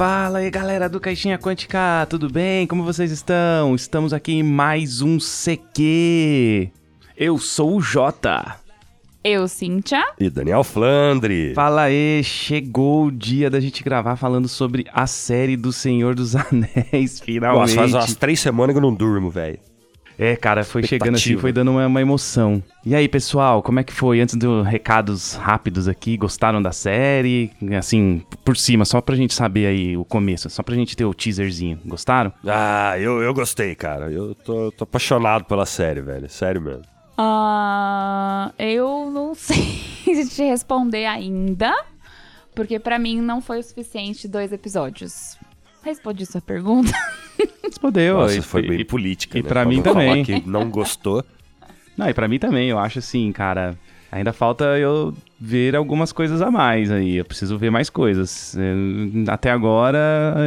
Fala aí galera do Caixinha Quântica, tudo bem? Como vocês estão? Estamos aqui em mais um CQ. Eu sou o Jota. Eu, Cíntia. E Daniel Flandre. Fala aí, chegou o dia da gente gravar falando sobre a série do Senhor dos Anéis, finalmente. Nossa, faz umas três semanas que eu não durmo, velho. É, cara, foi chegando assim, foi dando uma, uma, emoção. E aí, pessoal, como é que foi? Antes dos recados rápidos aqui, gostaram da série? Assim, por cima, só pra gente saber aí o começo, só pra gente ter o teaserzinho. Gostaram? Ah, eu, eu gostei, cara. Eu tô, tô apaixonado pela série, velho. Sério mesmo. Uh, eu não sei te responder ainda, porque para mim não foi o suficiente dois episódios. Respondi sua pergunta. Respondeu. Nossa, e, foi bem política, E né? pra Pra mim também. que não gostou. Não, e pra mim também, eu acho assim, cara, ainda falta eu ver algumas coisas a mais aí. Eu preciso ver mais coisas. É, Até agora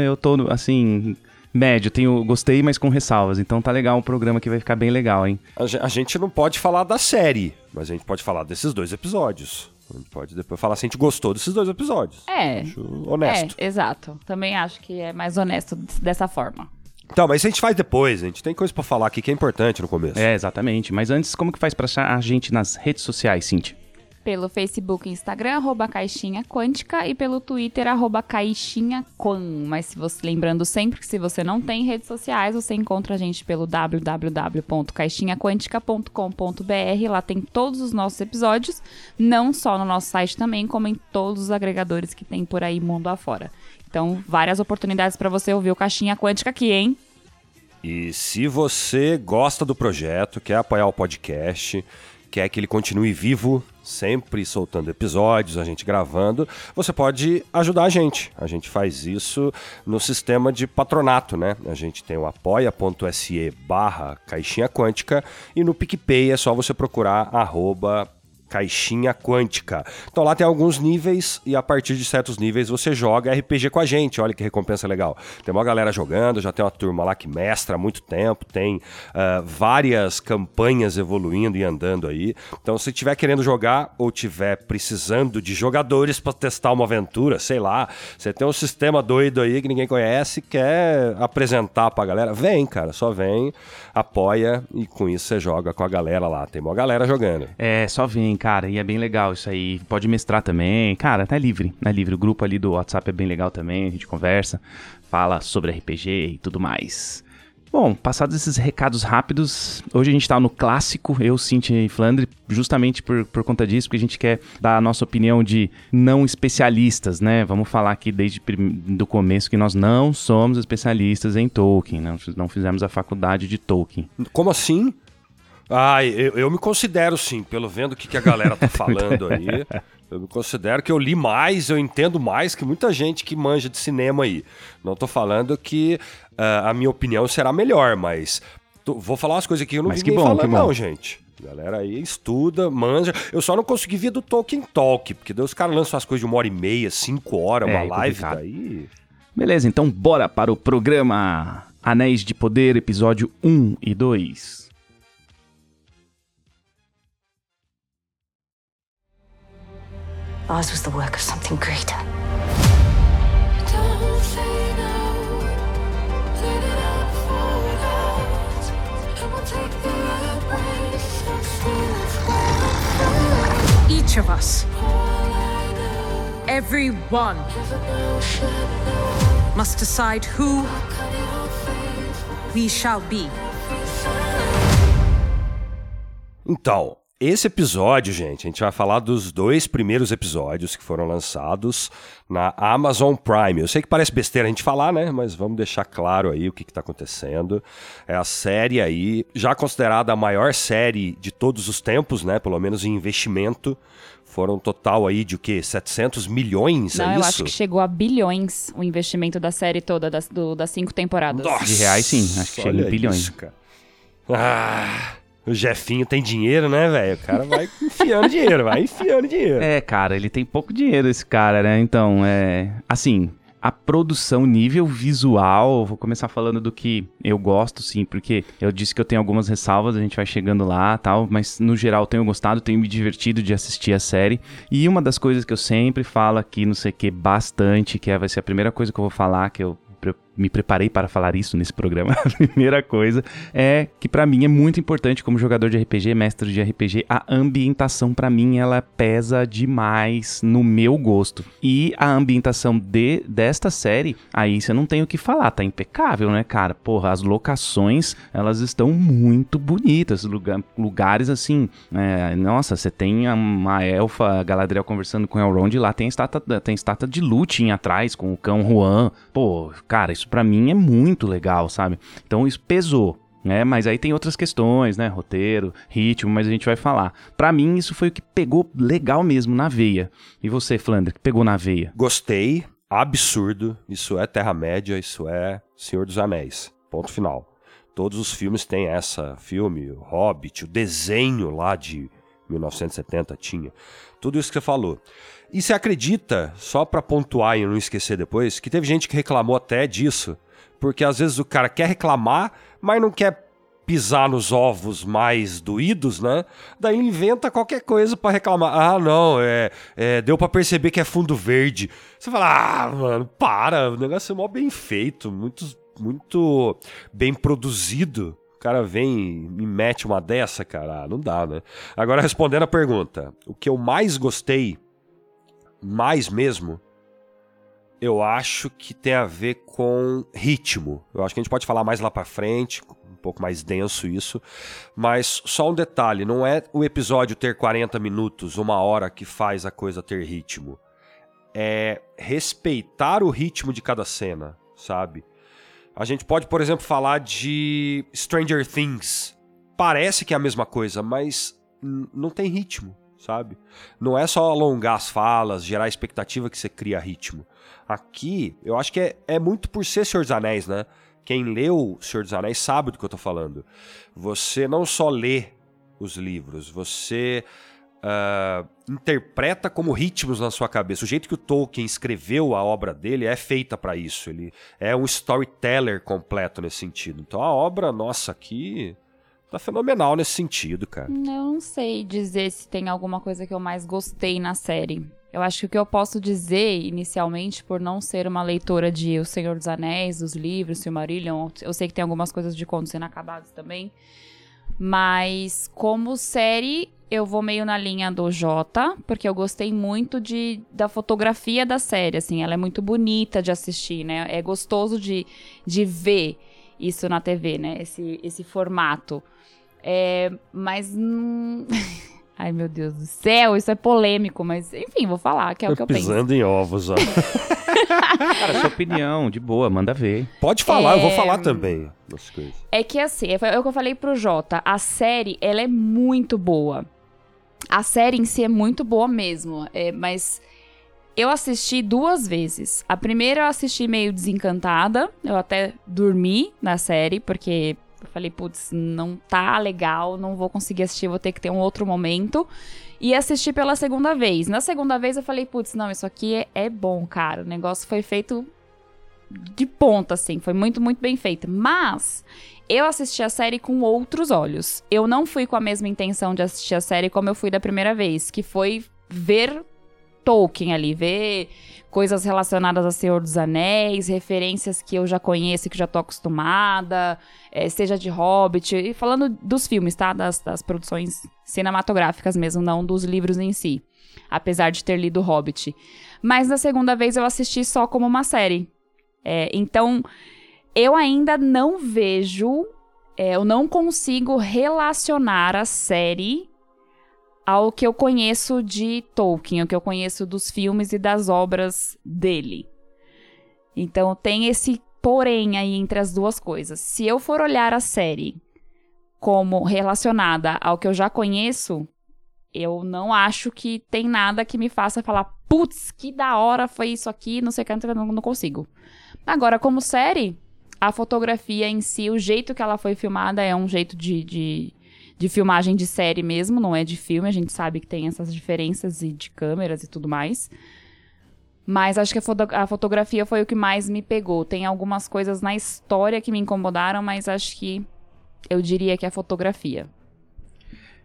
eu tô, assim, médio. Tenho, gostei, mas com ressalvas. Então tá legal o programa que vai ficar bem legal, hein? A gente não pode falar da série, mas a gente pode falar desses dois episódios. A gente pode depois falar se a gente gostou desses dois episódios. É. Acho honesto. É, exato. Também acho que é mais honesto dessa forma. Então, mas isso a gente faz depois. A gente tem coisa pra falar aqui que é importante no começo. É, exatamente. Mas antes, como que faz pra achar a gente nas redes sociais, Cintia? Pelo Facebook e Instagram, arroba Caixinha Quântica, e pelo Twitter, arroba Caixinha Quan. Mas se você, lembrando sempre que se você não tem redes sociais, você encontra a gente pelo www.caixinhaquântica.com.br. Lá tem todos os nossos episódios, não só no nosso site também, como em todos os agregadores que tem por aí mundo afora. Então, várias oportunidades para você ouvir o Caixinha Quântica aqui, hein? E se você gosta do projeto, quer apoiar o podcast, quer que ele continue vivo, sempre soltando episódios, a gente gravando, você pode ajudar a gente. A gente faz isso no sistema de patronato, né? A gente tem o apoia.se barra caixinha quântica e no PicPay é só você procurar arroba Caixinha Quântica. Então lá tem alguns níveis e a partir de certos níveis você joga RPG com a gente. Olha que recompensa legal. Tem uma galera jogando, já tem uma turma lá que mestra há muito tempo, tem ah, várias campanhas evoluindo e andando aí. Então se tiver querendo jogar ou tiver precisando de jogadores para testar uma aventura, sei lá, você tem um sistema doido aí que ninguém conhece, quer apresentar pra galera, vem, cara, só vem, apoia e com isso você joga com a galera lá. Tem uma galera jogando. É, só vem, cara, e é bem legal isso aí. Pode mestrar também. Cara, tá livre, é livre. O grupo ali do WhatsApp é bem legal também, a gente conversa, fala sobre RPG e tudo mais. Bom, passados esses recados rápidos, hoje a gente tá no clássico, eu, Cintia e Flandre, justamente por, por conta disso, porque a gente quer dar a nossa opinião de não especialistas, né? Vamos falar aqui desde do começo que nós não somos especialistas em Tolkien, não, não fizemos a faculdade de Tolkien. Como assim? Ah, eu, eu me considero sim, pelo vendo o que, que a galera tá falando aí. Eu me considero que eu li mais, eu entendo mais que muita gente que manja de cinema aí. Não tô falando que ah, a minha opinião será melhor, mas tô- vou falar umas coisas aqui que eu não Mas vi que bom, falando, que bom. não, gente. A galera aí estuda, manja. Eu só não consegui ver do Tolkien Talk, porque daí os caras lançam as coisas de uma hora e meia, cinco horas, É, uma é live complicado. daí. Beleza, então bora para o programa Anéis de Poder, episódio 1 e 2. Ours was the work of something greater. Each of us, every one, must decide who we shall be. Então, esse episódio, gente, a gente vai falar dos dois primeiros episódios que foram lançados na Amazon Prime. Eu sei que parece besteira a gente falar, né? Mas vamos deixar claro aí o que está acontecendo. É a série aí, já considerada a maior série de todos os tempos, né? Pelo menos em investimento. Foram um total aí de o quê? 700 milhões, Não, é eu isso? acho que chegou a bilhões o investimento da série toda, das, do- das cinco temporadas. Nossa, De reais, sim. Acho que chega em bilhões. isso, cara. Ah, o Jefinho tem dinheiro, né, velho? O cara vai enfiando dinheiro, vai enfiando dinheiro. É, cara, ele tem pouco dinheiro, esse cara, né? Então, é. Assim, a produção, nível visual, vou começar falando do que eu gosto, sim, porque eu disse que eu tenho algumas ressalvas, a gente vai chegando lá tal, mas no geral tenho gostado, tenho me divertido de assistir a série. E uma das coisas que eu sempre falo aqui no CQ bastante, que é, vai ser a primeira coisa que eu vou falar, que eu me preparei para falar isso nesse programa. A primeira coisa é que pra mim é muito importante como jogador de RPG, mestre de RPG, a ambientação pra mim ela pesa demais no meu gosto. E a ambientação de desta série, aí você não tem o que falar, tá impecável, né, cara? Porra, as locações, elas estão muito bonitas, lugar- lugares assim, é, nossa, você tem uma elfa Galadriel conversando com Elrond, lá tem estátua, tem estátua de Lúthien atrás com o cão Juan. Pô, cara, isso pra mim é muito legal, sabe? Então isso pesou. né? mas aí tem outras questões, né? Roteiro, ritmo, mas a gente vai falar. Pra mim, isso foi o que pegou legal mesmo na veia. E você, Flandre, que pegou na veia? Gostei, absurdo. Isso é Terra-média, isso é Senhor dos Anéis. Ponto final. Todos os filmes têm essa. Filme, o Hobbit, o desenho lá de 1970 tinha. Tudo isso que você falou. E você acredita, só pra pontuar e não esquecer depois, que teve gente que reclamou até disso. Porque às vezes o cara quer reclamar, mas não quer pisar nos ovos mais doídos, né? Daí ele inventa qualquer coisa pra reclamar. Ah, não, é, é, deu pra perceber que é fundo verde. Você fala, ah, mano, para, o negócio é mó bem feito, muito, muito bem produzido. Cara vem e me mete uma dessa, cara, ah, não dá, né? Agora respondendo a pergunta, o que eu mais gostei, mais mesmo, eu acho que tem a ver com ritmo. Eu acho que a gente pode falar mais lá pra frente, um pouco mais denso isso. Mas só um detalhe: não é o episódio ter 40 minutos, uma hora que faz a coisa ter ritmo. É respeitar o ritmo de cada cena, sabe? A gente pode, por exemplo, falar de Stranger Things. Parece que é a mesma coisa, mas não tem ritmo, sabe? Não é só alongar as falas, gerar expectativa que você cria ritmo. Aqui, eu acho que é, é muito por ser Senhor dos Anéis, né? Quem leu Senhor dos Anéis sabe do que eu tô falando. Você não só lê os livros, você ah, interpreta como ritmos na sua cabeça. O jeito que o Tolkien escreveu a obra dele é feita para isso. Ele é um storyteller completo nesse sentido. Então a obra, nossa, aqui tá fenomenal nesse sentido, cara. Eu não sei dizer se tem alguma coisa que eu mais gostei na série. Eu acho que o que eu posso dizer, inicialmente, por não ser uma leitora de O Senhor dos Anéis, os livros, Silmarillion, eu sei que tem algumas coisas de contos inacabados também. Mas, como série, eu vou meio na linha do Jota, porque eu gostei muito de, da fotografia da série, assim. Ela é muito bonita de assistir, né? É gostoso de, de ver isso na TV, né? Esse, esse formato. É, mas. hum, Ai, meu Deus do céu, isso é polêmico, mas enfim, vou falar, que é o que eu penso. Pisando em ovos, ó. Cara, sua opinião, de boa, manda ver. Pode falar, eu vou É, falar também das coisas. É que assim, é o que eu falei pro Jota, a série, ela é muito boa. A série em si é muito boa mesmo, é, mas eu assisti duas vezes. A primeira eu assisti meio desencantada, eu até dormi na série, porque eu falei, putz, não tá legal, não vou conseguir assistir, vou ter que ter um outro momento. E assisti pela segunda vez. Na segunda vez eu falei, putz, não, isso aqui é, é bom, cara. O negócio foi feito de ponta, assim, foi muito, muito bem feito. Mas eu assisti a série com outros olhos. Eu não fui com a mesma intenção de assistir a série como eu fui da primeira vez, que foi ver Tolkien ali, ver coisas relacionadas a Senhor dos Anéis, referências que eu já conheço, que já tô acostumada, eh, seja de Hobbit, e falando dos filmes, tá? Das, das produções cinematográficas mesmo, não dos livros em si. Apesar de ter lido Hobbit. Mas na segunda vez eu assisti só como uma série. É, então, eu ainda não vejo, é, eu não consigo relacionar a série ao que eu conheço de Tolkien, ao que eu conheço dos filmes e das obras dele. Então tem esse porém aí entre as duas coisas. Se eu for olhar a série como relacionada ao que eu já conheço, eu não acho que tem nada que me faça falar, putz, que da hora foi isso aqui, não sei o que, não, não consigo. Agora, como série, a fotografia em si, o jeito que ela foi filmada é um jeito de, de, de filmagem de série mesmo, não é de filme. A gente sabe que tem essas diferenças e de câmeras e tudo mais. Mas acho que a, foto- a fotografia foi o que mais me pegou. Tem algumas coisas na história que me incomodaram, mas acho que eu diria que é a fotografia.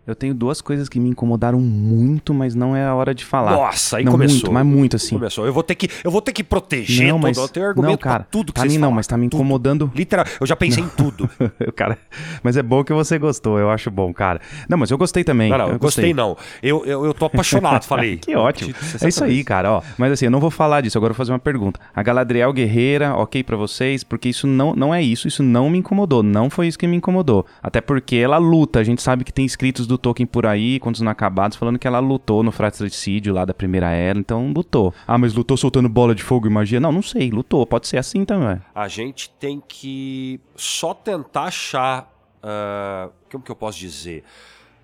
Eu tenho duas coisas que me incomodaram muito, mas não é a hora de falar. Nossa, aí não, começou. Muito, mas muito assim. Começou. Eu vou ter que, eu vou ter que proteger Não, todo. mas Eu tenho argumento não, cara, tudo que tá vocês me, não, mas tá me Tudo. incomodando. Literal, eu já pensei em tudo. cara, mas é bom que você gostou, eu acho bom, cara. Não, mas eu gostei também. Não, não, eu eu gostei não. Eu, eu, eu tô apaixonado, falei. Que ótimo. Repeti 60 É isso aí, cara, ó. Mas assim, eu não vou falar disso, agora eu vou fazer uma pergunta. A Galadriel Guerreira, ok pra vocês? Porque isso não, não é isso, isso não me incomodou, não foi isso que me incomodou. Até porque ela luta, a gente sabe que tem escritos do Tolkien por aí, contos inacabados, falando que ela lutou no fratricídio lá da Primeira Era, então lutou. Ah, mas lutou soltando bola de fogo e magia? Não, não sei, lutou, pode ser assim também. A gente tem que só tentar achar. ah, como que eu posso dizer?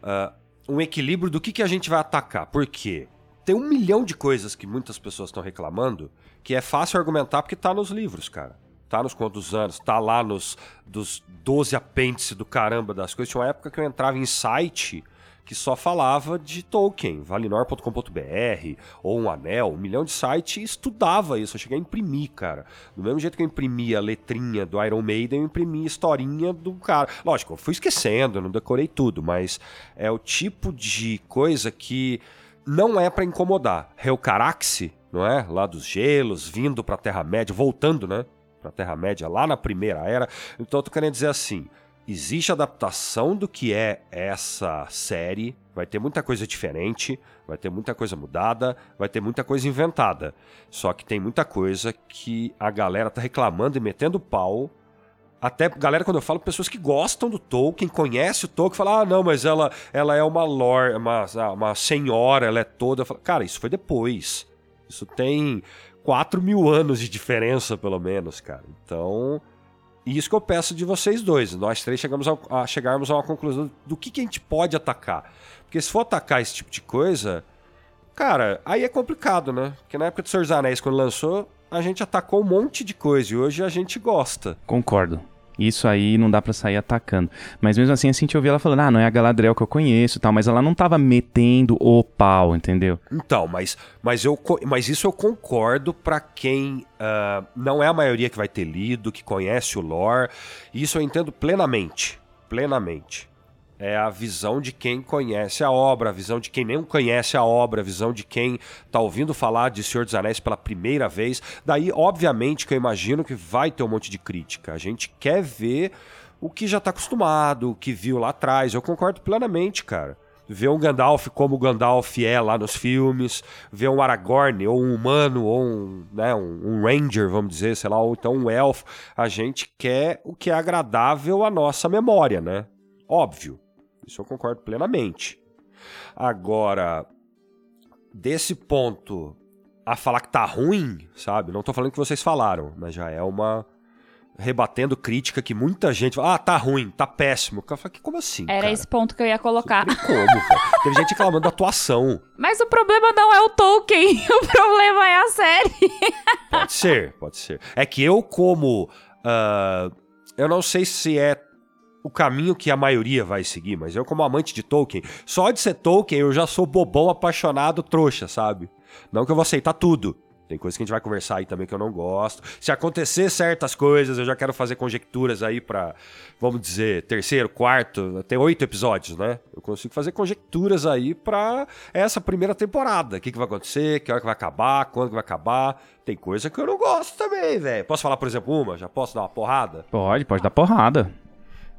Ah, um equilíbrio do que, que a gente vai atacar. Por quê? Tem um milhão de coisas que muitas pessoas estão reclamando que é fácil argumentar porque tá nos livros, cara. Tá nos dos anos, tá lá nos dos 12 apêndices do caramba das coisas. Tinha uma época que eu entrava em site que só falava de Tolkien, valinor.com.br, ou um anel, um milhão de sites, e estudava isso. Eu cheguei a imprimir, cara. Do mesmo jeito que eu imprimia a letrinha do Iron Maiden, eu imprimia a historinha do cara. Lógico, eu fui esquecendo, não decorei tudo, mas é o tipo de coisa que não é pra incomodar. Helcaraxe, não é? Lá dos gelos, vindo pra Terra-média, voltando, né? Pra Terra-média, lá na Primeira Era. Então eu tô querendo dizer assim, existe adaptação do que é essa série, vai ter muita coisa diferente, vai ter muita coisa mudada, vai ter muita coisa inventada. Só que tem muita coisa que a galera tá reclamando e metendo pau. Até, galera, quando eu falo, pessoas que gostam do Tolkien, conhecem o Tolkien, falam, ah, não, mas ela, ela é uma lore, uma, uma senhora, ela é toda. Falo, Cara, isso foi depois. Isso tem 4 mil anos de diferença, pelo menos, cara. Então, isso que eu peço de vocês dois. Nós três chegamos a, a chegarmos a uma conclusão do que, que a gente pode atacar. Porque se for atacar esse tipo de coisa, cara, aí é complicado, né? Porque na época do Senhor dos Anéis, quando lançou, a gente atacou um monte de coisa e hoje a gente gosta. Concordo. Isso aí não dá pra sair atacando. Mas mesmo assim, a Cintia ouvia ela falando, ah, não é a Galadriel que eu conheço tal, mas ela não tava metendo o pau, entendeu? Então, mas, mas, eu, mas isso eu concordo pra quem ah, não é a maioria que vai ter lido, que conhece o lore. Isso eu entendo plenamente. Plenamente. É a visão de quem conhece a obra, a visão de quem não conhece a obra, a visão de quem tá ouvindo falar de Senhor dos Anéis pela primeira vez. Daí, obviamente, que eu imagino que vai ter um monte de crítica. A gente quer ver o que já tá acostumado, o que viu lá atrás. Eu concordo plenamente, cara ver um Gandalf como o Gandalf é lá nos filmes, ver um Aragorn, ou um humano, ou um, né, um Ranger, vamos dizer, sei lá, ou então um elfo. A gente quer o que é agradável à nossa memória, né? Óbvio. Isso eu concordo plenamente. Agora, desse ponto a falar que tá ruim, sabe? Não tô falando que vocês falaram, mas já é uma rebatendo crítica que muita gente fala, ah, tá ruim, tá péssimo. Falo, como assim, Era cara? esse ponto que eu ia colocar. Tem como? Teve gente reclamando da atuação. Mas o problema não é o Tolkien, o problema é a série. Pode ser, pode ser. É que eu, como. ah, eu não sei se é o caminho que a maioria vai seguir, mas eu, como amante de Tolkien, só de ser Tolkien eu já sou bobão, apaixonado, trouxa, sabe? Não que eu vou aceitar tudo. Tem coisas que a gente vai conversar aí também que eu não gosto. Se acontecer certas coisas, eu já quero fazer conjecturas aí pra, vamos dizer, terceiro, quarto, tem oito episódios, né? Eu consigo fazer conjecturas aí pra essa primeira temporada. O que, que vai acontecer, que hora que vai acabar, quando que vai acabar. Tem coisa que eu não gosto também, velho. Posso falar, por exemplo, uma? Já posso dar uma porrada? Pode, pode dar porrada.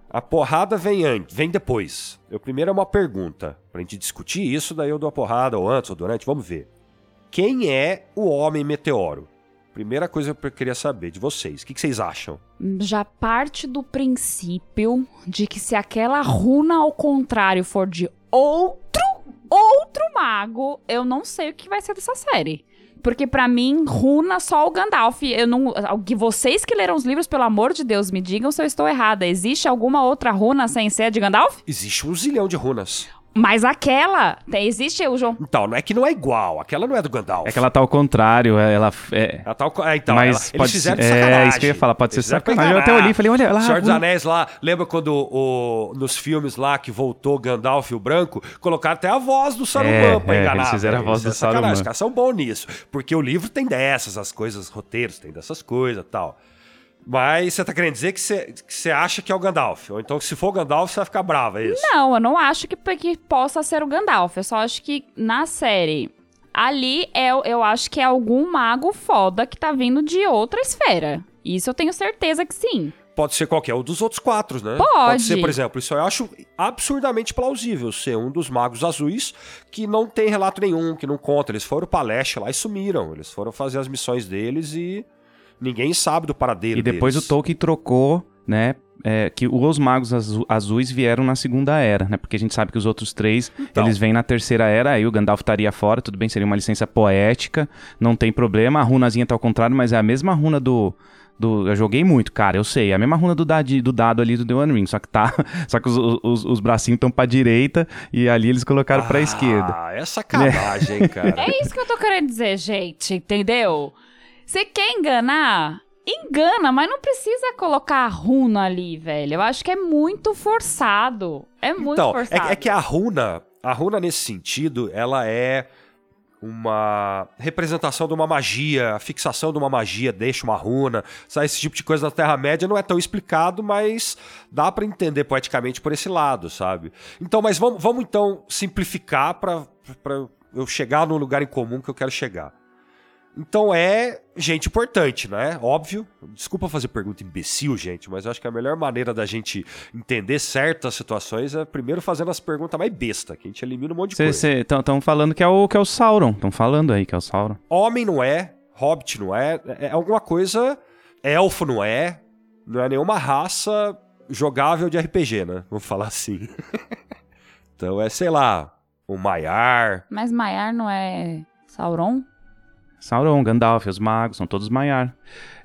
A porrada vem antes, vem depois. Eu primeiro é uma pergunta. Pra gente discutir isso, daí eu dou a porrada, ou antes, ou durante, vamos ver. Quem é o Homem Meteoro? Primeira coisa que eu queria saber de vocês. O que, que vocês acham? Já parte do princípio de que se aquela runa ao contrário for de outro, outro mago, eu não sei o que vai ser dessa série. Porque pra mim, runa só o Gandalf. Eu não, vocês que leram os livros, pelo amor de Deus, me digam se eu estou errada. Existe alguma outra runa sem ser de Gandalf? Existe um zilhão de runas. Mas aquela, tem- existe o João. Então, não é que não é igual. Aquela não é do Gandalf. É que ela tá ao contrário, ela. É, Ela tá, é, então, mas ela- eles pode fizeram ser. de É, sacanagem. isso que eu ia falar, pode ser Eles fizeram pra sacanagem. Eu até olhei e falei, olha lá. Senhor dos Anéis lá, lembra quando o, nos filmes lá que voltou Gandalf e o Branco, colocaram até a voz do Saruman É, pra é, enganar. eles fizeram a velho. voz é do. Saruman. Os caras são bons nisso. Porque o livro tem dessas, as coisas, roteiros tem dessas coisas e tal. Mas você tá querendo dizer que você, que você acha que é o Gandalf. Ou então, se for o Gandalf, você vai ficar brava, é isso? Não, eu não acho que, que possa ser o Gandalf. Eu só acho que na série. Ali é, eu acho que é algum mago foda que tá vindo de outra esfera. Isso eu tenho certeza que sim. Pode ser qualquer um dos outros quatro, né? Pode. ser, por exemplo, isso eu acho absurdamente plausível ser um dos magos azuis que não tem relato nenhum, que não conta. Eles foram pra leste lá e sumiram. Eles foram fazer as missões deles e ninguém sabe do paradeiro E depois deles. o Tolkien trocou, né? é, que os magos azu- azuis vieram na segunda era, né? Porque a gente sabe que os outros três, Então. eles vêm na terceira era, aí o Gandalf estaria fora, tudo bem, seria uma licença poética, não tem problema. A runazinha tá ao contrário, mas é a mesma runa do. do eu joguei muito, cara, eu sei. É a mesma runa do, dado, do dado ali do The One Ring, só que tá. Só que os, os, os bracinhos estão pra direita e ali eles colocaram pra esquerda. Ah, é sacanagem, hein, cara. É isso que eu tô querendo dizer, gente, entendeu? Você quer enganar? Engana, mas não precisa colocar a runa ali, velho. Eu acho que é muito forçado. É muito então, é, forçado. que- é que a runa, a runa nesse sentido, ela é uma representação de uma magia, a fixação de uma magia deixa uma runa, sabe? Esse tipo de coisa na Terra-média não é tão explicado, mas dá pra entender poeticamente por esse lado, sabe? Então, mas vamos, vamos então simplificar pra eu chegar no lugar em comum que eu quero chegar. Então é gente importante, né? Óbvio. Desculpa fazer pergunta imbecil, gente, mas eu acho que a melhor maneira da gente entender certas situações é primeiro fazendo as perguntas mais besta, que a gente elimina um monte de coisa. Estão falando que é o, que é o Sauron. Estão falando aí que é o Sauron. Homem não é, hobbit não é, é alguma coisa. Elfo não é, não é nenhuma raça jogável de RPG, né? Vamos falar assim. então é, sei lá, um Maiar. Mas Maiar não é Sauron? Sauron, Gandalf, os magos, são todos Maiar.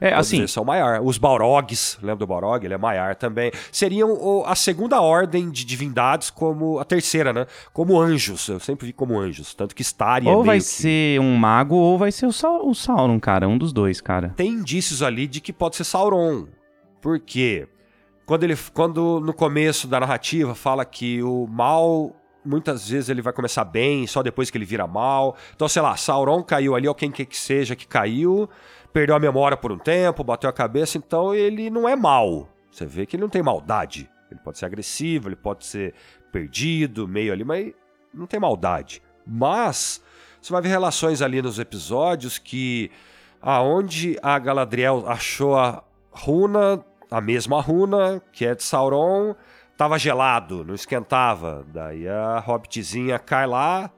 É, Todos assim, eles são Maiar. Os Balrogs, lembra do Balrog? Ele é Maiar também. Seriam a segunda ordem de divindades, como a terceira, né? Como anjos. Eu sempre vi como anjos. Tanto que Staria é ou meio vai que- ser um mago ou vai ser o, Sau- o Sauron, cara. Um dos dois, cara. Tem indícios ali de que pode ser Sauron. Por quê? Quando, ele, quando no começo da narrativa fala que o mal muitas vezes ele vai começar bem, só depois que ele vira mal. Então, sei lá, Sauron caiu ali, ou quem quer que seja que caiu, perdeu a memória por um tempo, bateu a cabeça, então ele não é mal. Você vê que ele não tem maldade. Ele pode ser agressivo, ele pode ser perdido, meio ali, mas não tem maldade. Mas você vai ver relações ali nos episódios que aonde a Galadriel achou a runa, a mesma runa, que é de Sauron, tava gelado, não esquentava. Daí a hobbitzinha cai lá.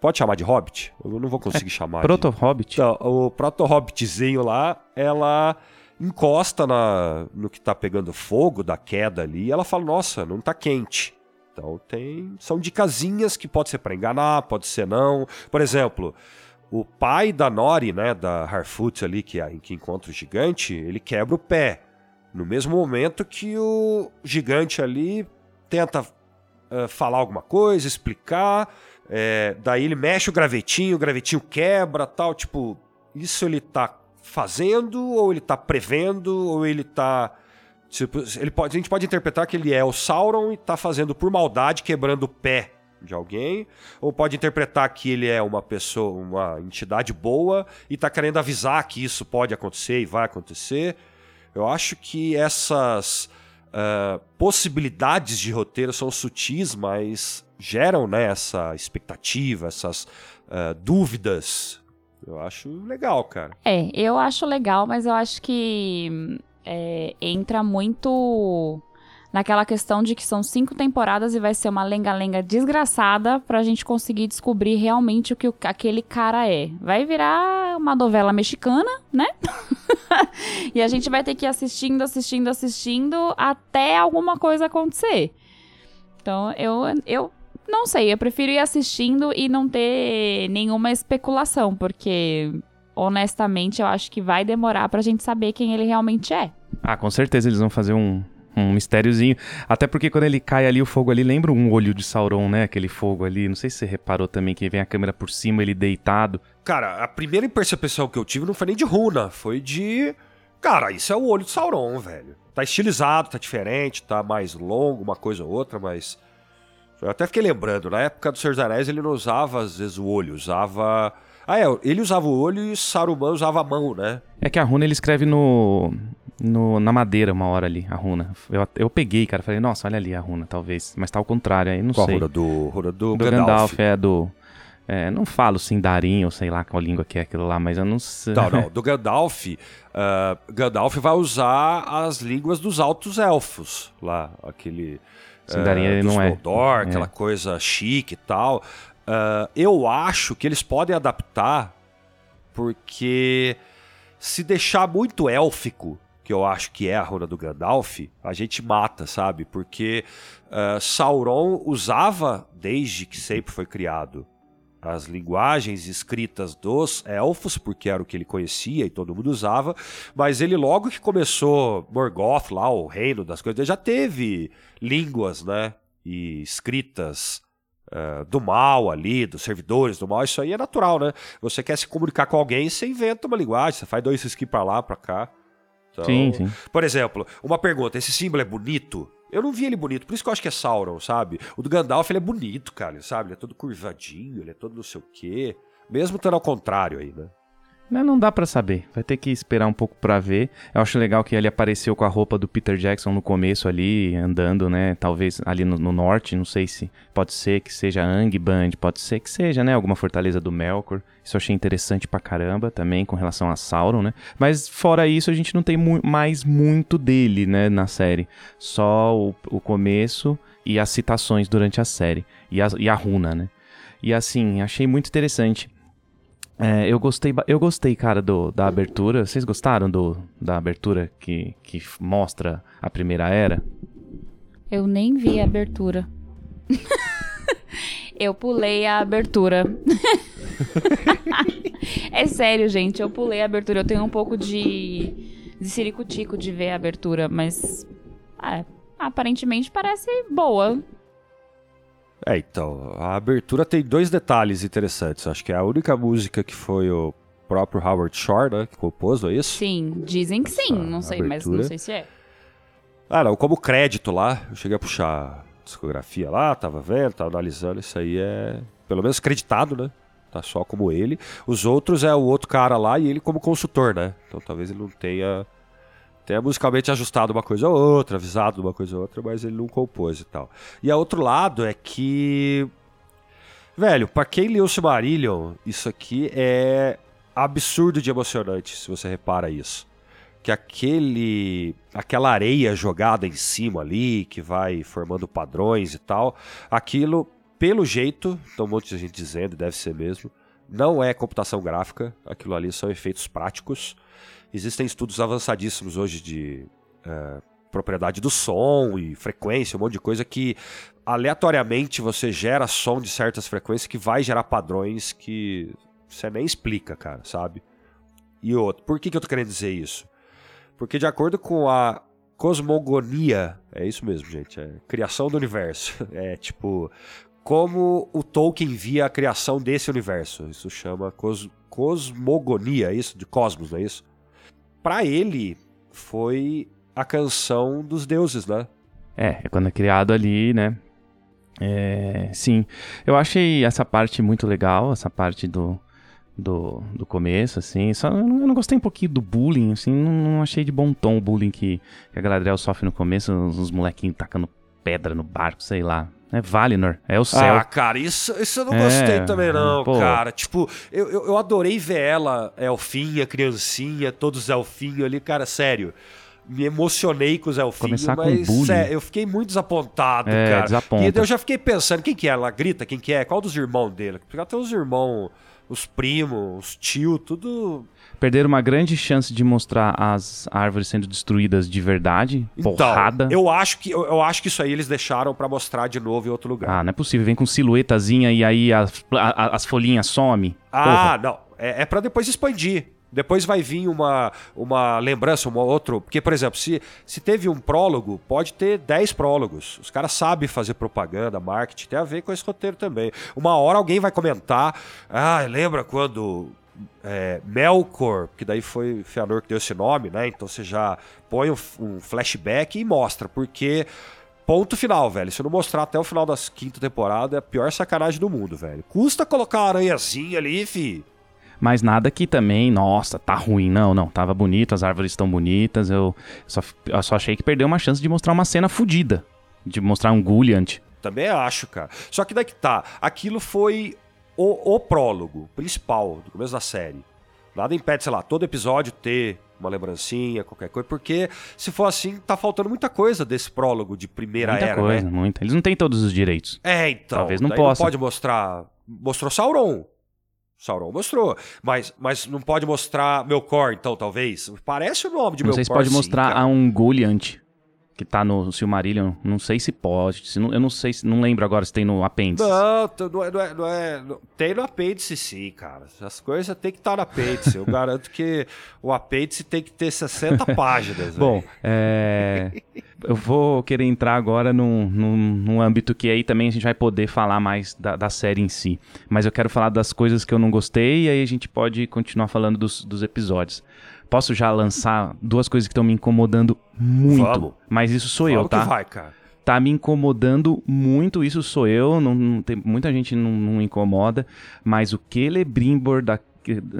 Pode chamar de hobbit? Eu não vou conseguir chamar. de- Proto-Hobbit. então, o proto-hobbitzinho lá, ela encosta na, no que tá pegando fogo da queda ali e ela fala, nossa, não tá quente. Então tem. São dicasinhas que pode ser pra enganar, pode ser não. Por exemplo, o pai da Nori, né, da Harfoot ali, que, é, que encontra o gigante, ele quebra o pé. No mesmo momento que o gigante ali tenta eh, falar alguma coisa, explicar. é, daí ele mexe o gravetinho, o gravetinho quebra tal. Tipo, isso ele tá fazendo, ou ele tá prevendo, ou ele tá. Tipo, ele pode, a gente pode interpretar que ele é o Sauron e tá fazendo por maldade, quebrando o pé de alguém, ou pode interpretar que ele é uma pessoa, uma entidade boa e tá querendo avisar que isso pode acontecer e vai acontecer. Eu acho que essas ah, possibilidades de roteiro são sutis, mas geram né, essa expectativa, essas ah, dúvidas. Eu acho legal, cara. É, eu acho legal, mas eu acho que é, entra muito naquela questão de que são cinco temporadas e vai ser uma lenga-lenga desgraçada pra gente conseguir descobrir realmente o que aquele cara é. Vai virar uma novela mexicana, né? e a gente vai ter que ir assistindo, assistindo, assistindo até alguma coisa acontecer. Então, eu, eu não sei, eu prefiro ir assistindo e não ter nenhuma especulação, porque honestamente eu acho que vai demorar pra gente saber quem ele realmente é. Ah, com certeza eles vão fazer um, Um mistériozinho. Até porque quando ele cai ali, o fogo ali lembra um olho de Sauron, né? Aquele fogo ali. Não sei se você reparou também que vem a câmera por cima, ele deitado. Cara, a primeira percepção que eu tive não foi nem de runa, foi de. Cara, isso é o olho de Sauron, velho. Tá estilizado, tá diferente, tá mais longo, uma coisa ou outra, mas. Eu até fiquei lembrando, na época do Senhor dos Anéis ele não usava, às vezes, o olho, usava. Ah, é, ele usava o olho e Saruman usava a mão, né? É que a runa ele escreve no, no- na madeira uma hora ali, a runa. Eu, eu peguei, cara, falei, nossa, olha ali a runa, talvez. Mas tá ao contrário, aí não Qual a sei. runa do, runa do, do Gandalf? Gandalf, é do. É, não falo Sindarin ou sei lá qual língua que é aquilo lá, mas eu não sei. Não, não. Do Gandalf, ah, Gandalf vai usar as línguas dos altos elfos lá, aquele. Sindarin eh, ele não é. Noldor, É. aquela coisa chique e tal. Ah, eu acho que eles podem adaptar porque se deixar muito élfico, que eu acho que é a runa do Gandalf, a gente mata, sabe? Porque ah, Sauron usava, desde que sempre foi criado, as linguagens escritas dos elfos, porque era o que ele conhecia e todo mundo usava, mas ele logo que começou Morgoth lá, o reino das coisas, já teve línguas, né, e escritas eh, do mal ali, dos servidores do mal, isso aí é natural, né? Você quer se comunicar com alguém, você inventa uma linguagem, você faz dois skis pra lá, pra cá. Então, Sim, sim. Por exemplo, uma pergunta, esse símbolo é bonito? Eu não vi ele bonito, por isso que eu acho que é Sauron, sabe? O do Gandalf, ele é bonito, cara, sabe? Ele é todo curvadinho, ele é todo não sei o quê. Mesmo estando ao contrário aí, né? Não, não dá pra saber. Vai ter que esperar um pouco pra ver. Eu acho legal que ele apareceu com a roupa do Peter Jackson no começo ali, andando, né? Talvez ali no, no norte, não sei se pode ser que seja Angband, pode ser que seja, né? Alguma fortaleza do Melkor. Isso eu achei interessante pra caramba também com relação a Sauron, né? Mas fora isso, a gente não tem mu- mais muito dele, né? Na série. Só o, o começo e as citações durante a série. E a, e a runa, né? E assim, achei muito interessante. É, eu gostei, eu gostei, cara, do, da abertura. Vocês gostaram do, da abertura que, que mostra a primeira era? Eu nem vi a abertura. eu pulei a abertura. é sério, gente, eu pulei a abertura. Eu tenho um pouco de, de ciricutico de ver a abertura, mas é, aparentemente parece boa. É, então, a abertura tem dois detalhes interessantes. Acho que é a única música que foi o próprio Howard Shore, né, que compôs, não é isso? Sim, dizem que sim, Essa não sei, mas abertura. não sei se é. Ah, não, como crédito lá, eu cheguei a puxar a discografia lá, tava vendo, tava analisando, isso aí é pelo menos creditado, né? Tá só como ele. Os outros é o outro cara lá e ele como consultor, né? Então talvez ele não tenha tenha musicalmente ajustado uma coisa ou outra, avisado uma coisa ou outra, mas ele não compôs e tal. E a outro lado é que velho, pra quem leu Silmarillion, isso aqui é absurdo de emocionante, se você repara isso que aquele aquela areia jogada em cima ali, que vai formando padrões e tal, aquilo, pelo jeito, tem um monte de gente dizendo, deve ser mesmo, não é computação gráfica, aquilo ali são efeitos práticos. Existem estudos avançadíssimos hoje de eh, propriedade do som e frequência, um monte de coisa que aleatoriamente você gera som de certas frequências que vai gerar padrões que você nem explica, cara, sabe? E outro, por que, que eu tô querendo dizer isso? Porque de acordo com a cosmogonia, é isso mesmo, gente, é criação do universo. É tipo como o Tolkien via a criação desse universo. Isso chama cos cosmogonia, é isso de cosmos, não é isso? Para ele foi a canção dos deuses, né? É, é quando é criado ali, né? É, sim, eu achei essa parte muito legal, essa parte do, do, do começo, assim. Só eu não, gostei um pouquinho do bullying, assim, não, não achei de bom tom o bullying que, que a Galadriel sofre no começo, os, os molequinhos tacando pedra no barco, sei lá. É Valinor, é o céu. Ah, cara, isso, isso eu não É, gostei também, não, pô. cara. Tipo, eu, eu, adorei ver ela, elfinha, criancinha, todos elfinhos ali, cara, sério. Me emocionei com os elfinhos, Começar com mas sé- eu fiquei muito desapontado, É, cara. desaponta. E eu já fiquei pensando, quem que é? Ela grita, quem que é? Qual dos irmãos dele? Porque ela tem os irmãos, os primos, os tio, tudo... Perderam uma grande chance de mostrar as árvores sendo destruídas de verdade, porrada. Então, eu acho, que, eu, eu acho que isso aí eles deixaram pra mostrar de novo em outro lugar. Ah, não é possível, vem com silhuetazinha e aí as, a- a- as folhinhas some. Ah, não. É, é para depois expandir. Depois vai vir uma, uma lembrança, um outro. Porque, por exemplo, se, se teve um prólogo, pode ter 10 prólogos. Os caras sabem fazer propaganda, marketing, tem a ver com esse roteiro também. Uma hora alguém vai comentar. Ah, lembra quando é, Melkor, que daí foi Feanor que deu esse nome, né? Então você já põe um, um flashback e mostra, porque. Ponto final, velho. Se não mostrar até o final da quinta temporada, é a pior sacanagem do mundo, velho. Custa colocar uma aranhazinha ali, fi. Mas nada que também, nossa, tá ruim. Não, não. Tava bonito, as árvores estão bonitas. Eu só, eu só achei que perdeu uma chance de mostrar uma cena fodida. De mostrar um Gulliant. Também acho, cara. Só que daí que tá. Aquilo foi o, o prólogo principal do começo da série. Nada impede, sei lá, todo episódio ter uma lembrancinha, qualquer coisa, porque se for assim, tá faltando muita coisa desse prólogo de primeira muita era, coisa, né? muita. Eles não têm todos os direitos. É, então. Talvez não possa. Não pode mostrar. Mostrou Sauron. Sauron mostrou. Mas, mas não pode mostrar Melkor, então, talvez. Parece o nome de não Melkor. sei se pode sim, mostrar cara. a um Gulliant que tá no Silmarillion. Não sei se pode. Se não- eu não sei, se- não lembro agora se tem no apêndice. Não, não é, não é, não é- não- Tem no apêndice sim, cara. As coisas tem que estar no apêndice. Eu garanto que o apêndice tem que ter 60 páginas. Bom, é, eu vou querer entrar agora num, num, num âmbito que aí também a gente vai poder falar mais da, da série em si. Mas eu quero falar das coisas que eu não gostei e aí a gente pode continuar falando dos, dos episódios. Posso já lançar duas coisas que estão me incomodando muito. Vamos. Mas isso sou eu, Vamos tá? que vai, cara. tá me incomodando muito, isso sou eu, não, não tem, muita gente não, não incomoda, mas o Celebrimbor da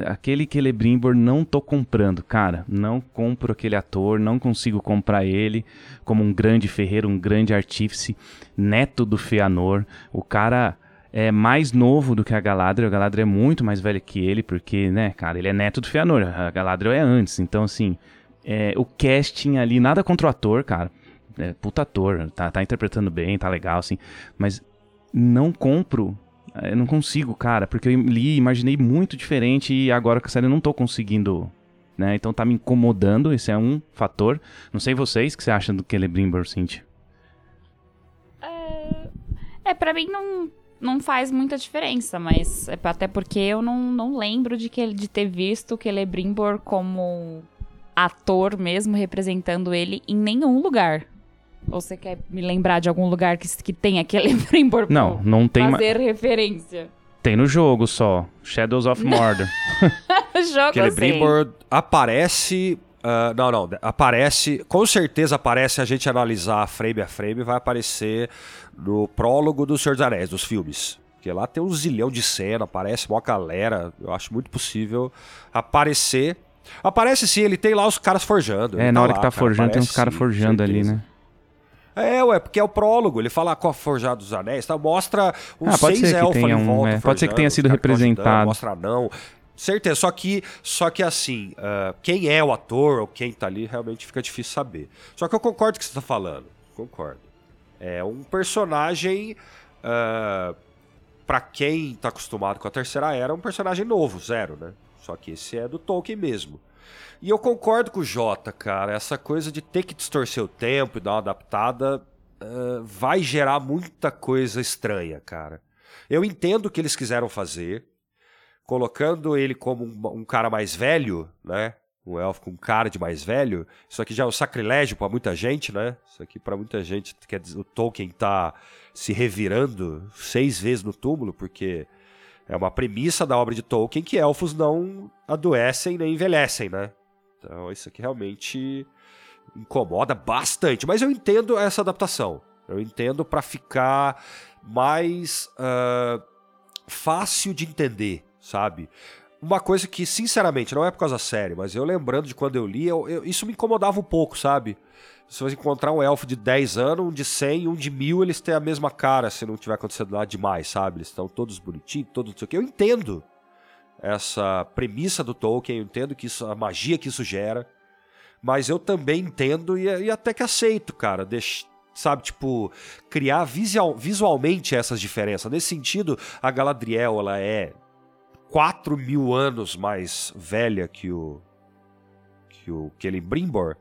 aquele Celebrimbor não tô comprando, cara, não compro aquele ator, não consigo comprar ele como um grande ferreiro, um grande artífice, neto do Feanor, o cara é mais novo do que a Galadriel, a Galadriel é muito mais velha que ele, porque, né, cara, ele é neto do Feanor, a Galadriel é antes, então assim, é, o casting ali, nada contra o ator, cara, é, puta ator, tá, tá interpretando bem, tá legal, assim, mas não compro, eu não consigo, cara, porque eu li, imaginei muito diferente e agora com a série eu não tô conseguindo, né, então tá me incomodando, esse é um fator. Não sei vocês, o que você acham do Celebrimbor, Cintia? É, pra mim não, não faz muita diferença, mas é até porque eu não, não lembro de, que, de ter visto o Celebrimbor como ator mesmo representando ele em nenhum lugar. Ou você quer me lembrar de algum lugar que, que tenha Celebrimbor pra Não, não tem, ma- fazer referência? tem no jogo só, Shadows of Mordor. Jogo Aquele eu sei. Brimbor aparece. ah, não, não. Aparece. Com certeza aparece a gente analisar frame a frame. Vai aparecer no prólogo do Senhor dos Anéis, dos filmes. Porque lá tem um zilhão de cena, aparece uma galera. Eu acho muito possível aparecer. Aparece sim, ele tem lá os caras forjando. é, na hora lá, que tá cara, forjando, tem uns aparece caras forjando ali, né? É, ué, porque é o prólogo. Ele fala com a Forjado dos Anéis, tá? Mostra uns Ah, pode seis ser que elfos ali um, volta. é, pode ser que tenha os sido ajudando, representado. Mostra não. Certeza, só que, só que assim, ah, quem é o ator ou quem tá ali realmente fica difícil saber. Só que eu concordo com o que você tá falando. Concordo. É um personagem. ah, pra quem tá acostumado com a terceira era, é um personagem novo, zero, né? Só que esse é do Tolkien mesmo. E eu concordo com o Jota, cara. Essa coisa de ter que distorcer o tempo e dar uma adaptada ah, vai gerar muita coisa estranha, cara. Eu entendo o que eles quiseram fazer, colocando ele como um, um cara mais velho, né? Um elfo com cara de mais velho. Isso aqui já é um sacrilégio pra muita gente, né? Isso aqui pra muita gente quer dizer o Tolkien tá se revirando seis vezes no túmulo, porque é uma premissa da obra de Tolkien que elfos não adoecem nem envelhecem, né? Então isso aqui realmente incomoda bastante. Mas eu entendo essa adaptação. Eu entendo pra ficar mais ah, fácil de entender, sabe? Uma coisa que, sinceramente, não é por causa da série, mas eu lembrando de quando eu li, eu- eu- isso me incomodava um pouco, sabe? Se você encontrar um elfo de 10 anos, um de 100 e um de 1000, eles têm a mesma cara, se não tiver acontecendo nada demais, sabe? Eles estão todos bonitinhos, todos não sei o quê. Eu entendo essa premissa do Tolkien, eu entendo que isso, a magia que isso gera, mas eu também entendo e, e até que aceito, cara. Sabe, tipo, criar visual- visualmente essas diferenças. Nesse sentido, a Galadriel, ela é 4 mil anos mais velha que o que o Celebrimbor.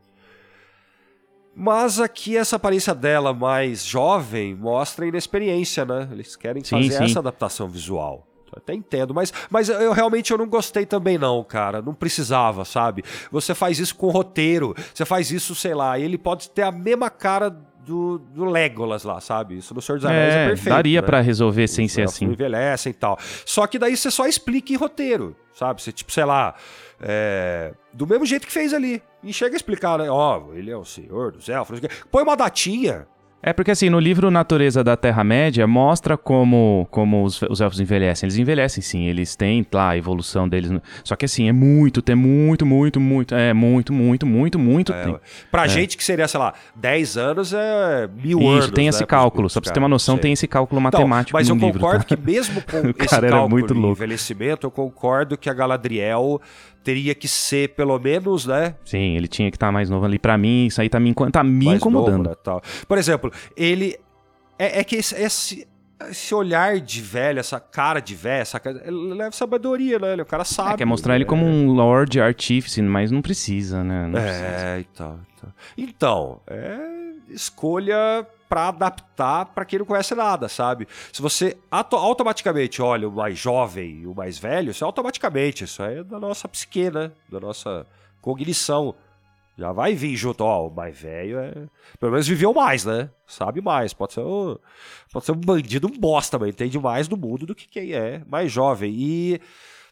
Mas aqui essa aparência dela mais jovem mostra inexperiência, né? Eles querem Sim, fazer sim. essa adaptação visual. Até entendo, mas, mas eu realmente eu não gostei também não, cara. Não precisava, sabe? Você faz isso com roteiro, você faz isso, sei lá, e ele pode ter a mesma cara do, do Legolas lá, sabe? Isso no Senhor dos Anéis é, É, perfeito. daria né? pra resolver sem Os ser assim. Envelhecem e tal. Só que daí você só explica em roteiro, sabe? Você, tipo, sei lá, é, do mesmo jeito que fez ali. E chega a explicar, né? Ó, ele é o senhor dos elfos. Põe uma datinha. É porque assim, no livro Natureza da Terra-média, mostra como, como os, os elfos envelhecem. Eles envelhecem sim, eles têm lá a evolução deles. Só que assim, é muito, tem muito, muito, muito, é muito, muito, muito, muito É, tempo. pra gente que seria, sei lá, 10 anos é mil Isso, anos. tem né, esse pros- cálculo. Só pra você ter uma noção, sei. tem esse cálculo Então, matemático mas no eu livro. concordo tá? que mesmo com O esse cálculo muito louco. envelhecimento, eu concordo que a Galadriel teria que ser pelo menos, né, Sim, ele tinha que estar mais novo ali. Pra mim, isso aí tá me, tá me mais incomodando. novo, né, tal. Por exemplo, ele é, é que esse, esse, esse olhar de velho, essa cara de velho, essa cara, ele leva sabedoria, né? Ele, o cara sabe. É, quer mostrar ele né? como um Lord Artífice, mas não precisa, né? Não precisa. É, e tal, e tal. Então, é escolha pra adaptar pra quem não conhece nada, sabe? Se você auto- automaticamente olha o mais jovem e o mais velho, isso é automaticamente, isso é da nossa psique, né? Da nossa cognição. Já vai vir junto, ó, o mais velho é... Pelo menos viveu mais, né? Sabe mais, pode ser um, pode ser um bandido, um bosta, mas entende mais do mundo do que quem é mais jovem. E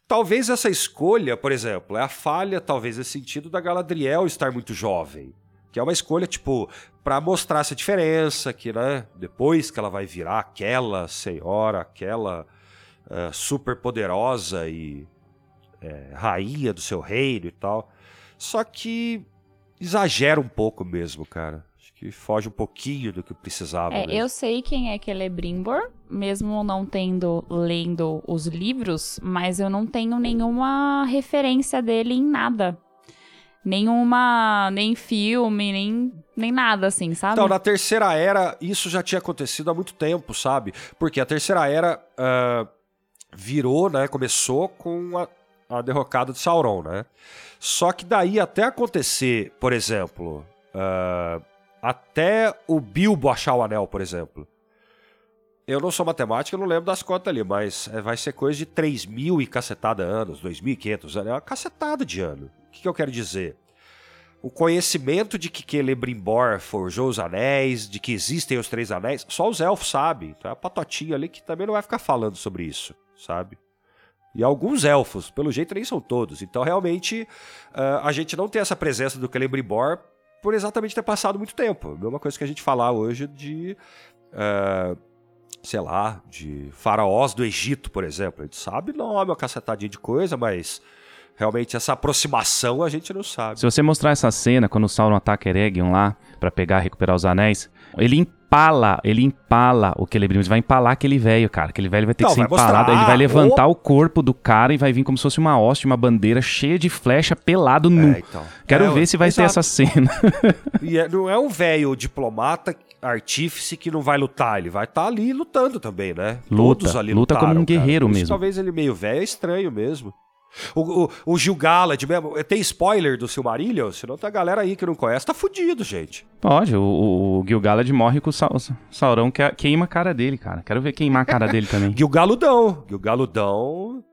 talvez essa escolha, por exemplo, é a falha, talvez, nesse sentido da Galadriel estar muito jovem. Que é uma escolha, tipo, pra mostrar essa diferença, que, né, depois que ela vai virar aquela senhora, aquela eh, super poderosa e eh, rainha do seu reino e tal. Só que exagera um pouco mesmo, cara. Acho que foge um pouquinho do que precisava. É, eu sei quem é Celebrimbor, mesmo não tendo lendo os livros, mas eu não tenho nenhuma referência dele em nada. Nenhuma, nem filme, nem, nem nada assim, sabe? Então, na Terceira Era, isso já tinha acontecido há muito tempo, sabe? Porque a Terceira Era ah, virou, né? Começou com a, a derrocada de Sauron, né? Só que daí até acontecer, por exemplo, ah, até o Bilbo achar o anel, por exemplo. Eu não sou matemática, eu não lembro das contas ali, mas é, vai ser coisa de 3 mil e cacetada anos, 2.500 anos, é uma cacetada de ano. O que, que eu quero dizer? O conhecimento de que Celebrimbor forjou os anéis, de que existem os três anéis, só os elfos sabem. Então é a patotinha ali que também não vai ficar falando sobre isso, sabe? E alguns elfos, pelo jeito nem são todos. Então realmente ah, a gente não tem essa presença do Celebrimbor por exatamente ter passado muito tempo. Mesma coisa que a gente falar hoje de, ah, sei lá, de faraós do Egito, por exemplo. A gente sabe nome, uma cacetadinha de coisa, mas realmente essa aproximação a gente não sabe. Se você mostrar essa cena, quando o Sauron ataca Eregion lá, pra pegar e recuperar os anéis, ele empala, ele empala o Celebrimbor. Ele vai empalar aquele velho, cara. Aquele velho vai ter Não, que ser mostrar, empalado. aí ele vai levantar o corpo do cara e vai vir como se fosse uma hoste, uma bandeira cheia de flecha, pelado nu. É, então. Quero É, ver se vai ter exato. essa cena. E é- não é um velho diplomata, artífice que não vai lutar, ele vai estar ali lutando também, né? Luta, Todos ali luta lutaram, como um guerreiro mesmo. Talvez ele meio velho é estranho mesmo. O, o, o Gil Galad mesmo, tem spoiler do Silmarillion? Senão tem a galera aí que não conhece, tá fudido, gente. Pode, o, o, o Gil-galad morre com o Sa- o Sauron que- queima a cara dele, cara. Quero ver queimar a cara dele também. Gil Galudão, Gil Galudão...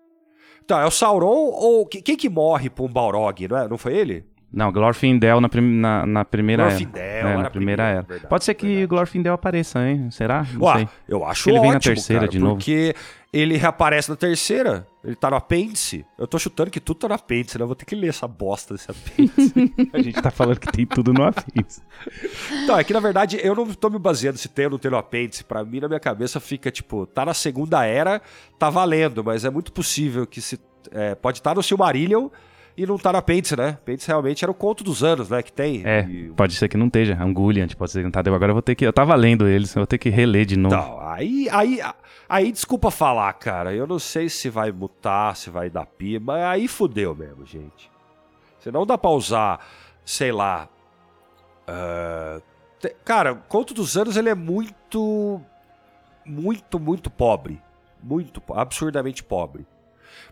Então, é o Sauron ou... que- Quem que morre pra um Balrog, não é? Não foi ele? Não, Glorfindel na, prim- na, na primeira Glorfindel, era. É, era na primeira primeira, era. verdade, Pode ser que verdade. Glorfindel apareça, hein? Será? Não Ué, sei. eu acho Ele vem na ótimo, terceira cara, de novo. Porque ele reaparece na terceira, ele tá no apêndice. Eu tô chutando que tudo tá no apêndice, né? Eu vou ter que ler essa bosta desse apêndice. A gente tá falando que tem tudo no apêndice. então, é que na verdade eu não tô me baseando se tem ou não tem no apêndice. Pra mim, na minha cabeça, fica tipo, tá na segunda era, tá valendo, mas é muito possível que se. é, pode estar no Silmarillion e não tá no apêndice, né? Apêndice realmente era o conto dos anos, né? Que tem. É, E- pode ser que não esteja. Angulliant, pode ser que não tá. Agora eu vou ter que. Eu tava lendo eles, eu vou ter que reler de novo. Então, aí, aí, aí, desculpa falar, cara. Eu não sei se vai mutar, se vai dar pi, mas aí fudeu mesmo, gente. Você não dá pra usar, sei lá. te- cara, Conto dos Anos ele é muito. Muito, muito pobre. Muito, absurdamente pobre.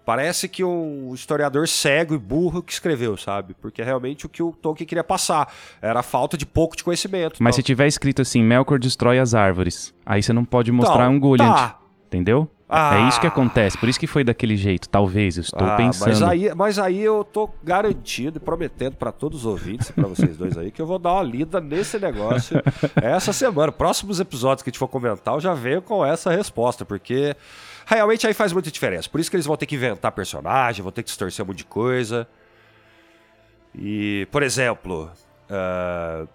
Parece que um historiador cego e burro que escreveu, sabe? Porque é realmente o que o Tolkien queria passar. Era a falta de pouco de conhecimento. Mas tal. se tiver escrito assim, Melkor destrói as árvores, aí você não pode mostrar Então, Angulliant. Tá, Entendeu? Ah. É isso que acontece, por isso que foi daquele jeito, talvez, eu estou Ah, pensando. Mas aí, mas aí eu tô garantido e prometendo pra todos os ouvintes e pra vocês dois aí que eu vou dar uma lida nesse negócio essa semana. Próximos episódios que a gente for comentar, eu já venho com essa resposta, porque realmente aí faz muita diferença. Por isso que eles vão ter que inventar personagem, vão ter que distorcer um monte de coisa. E, por exemplo, uh,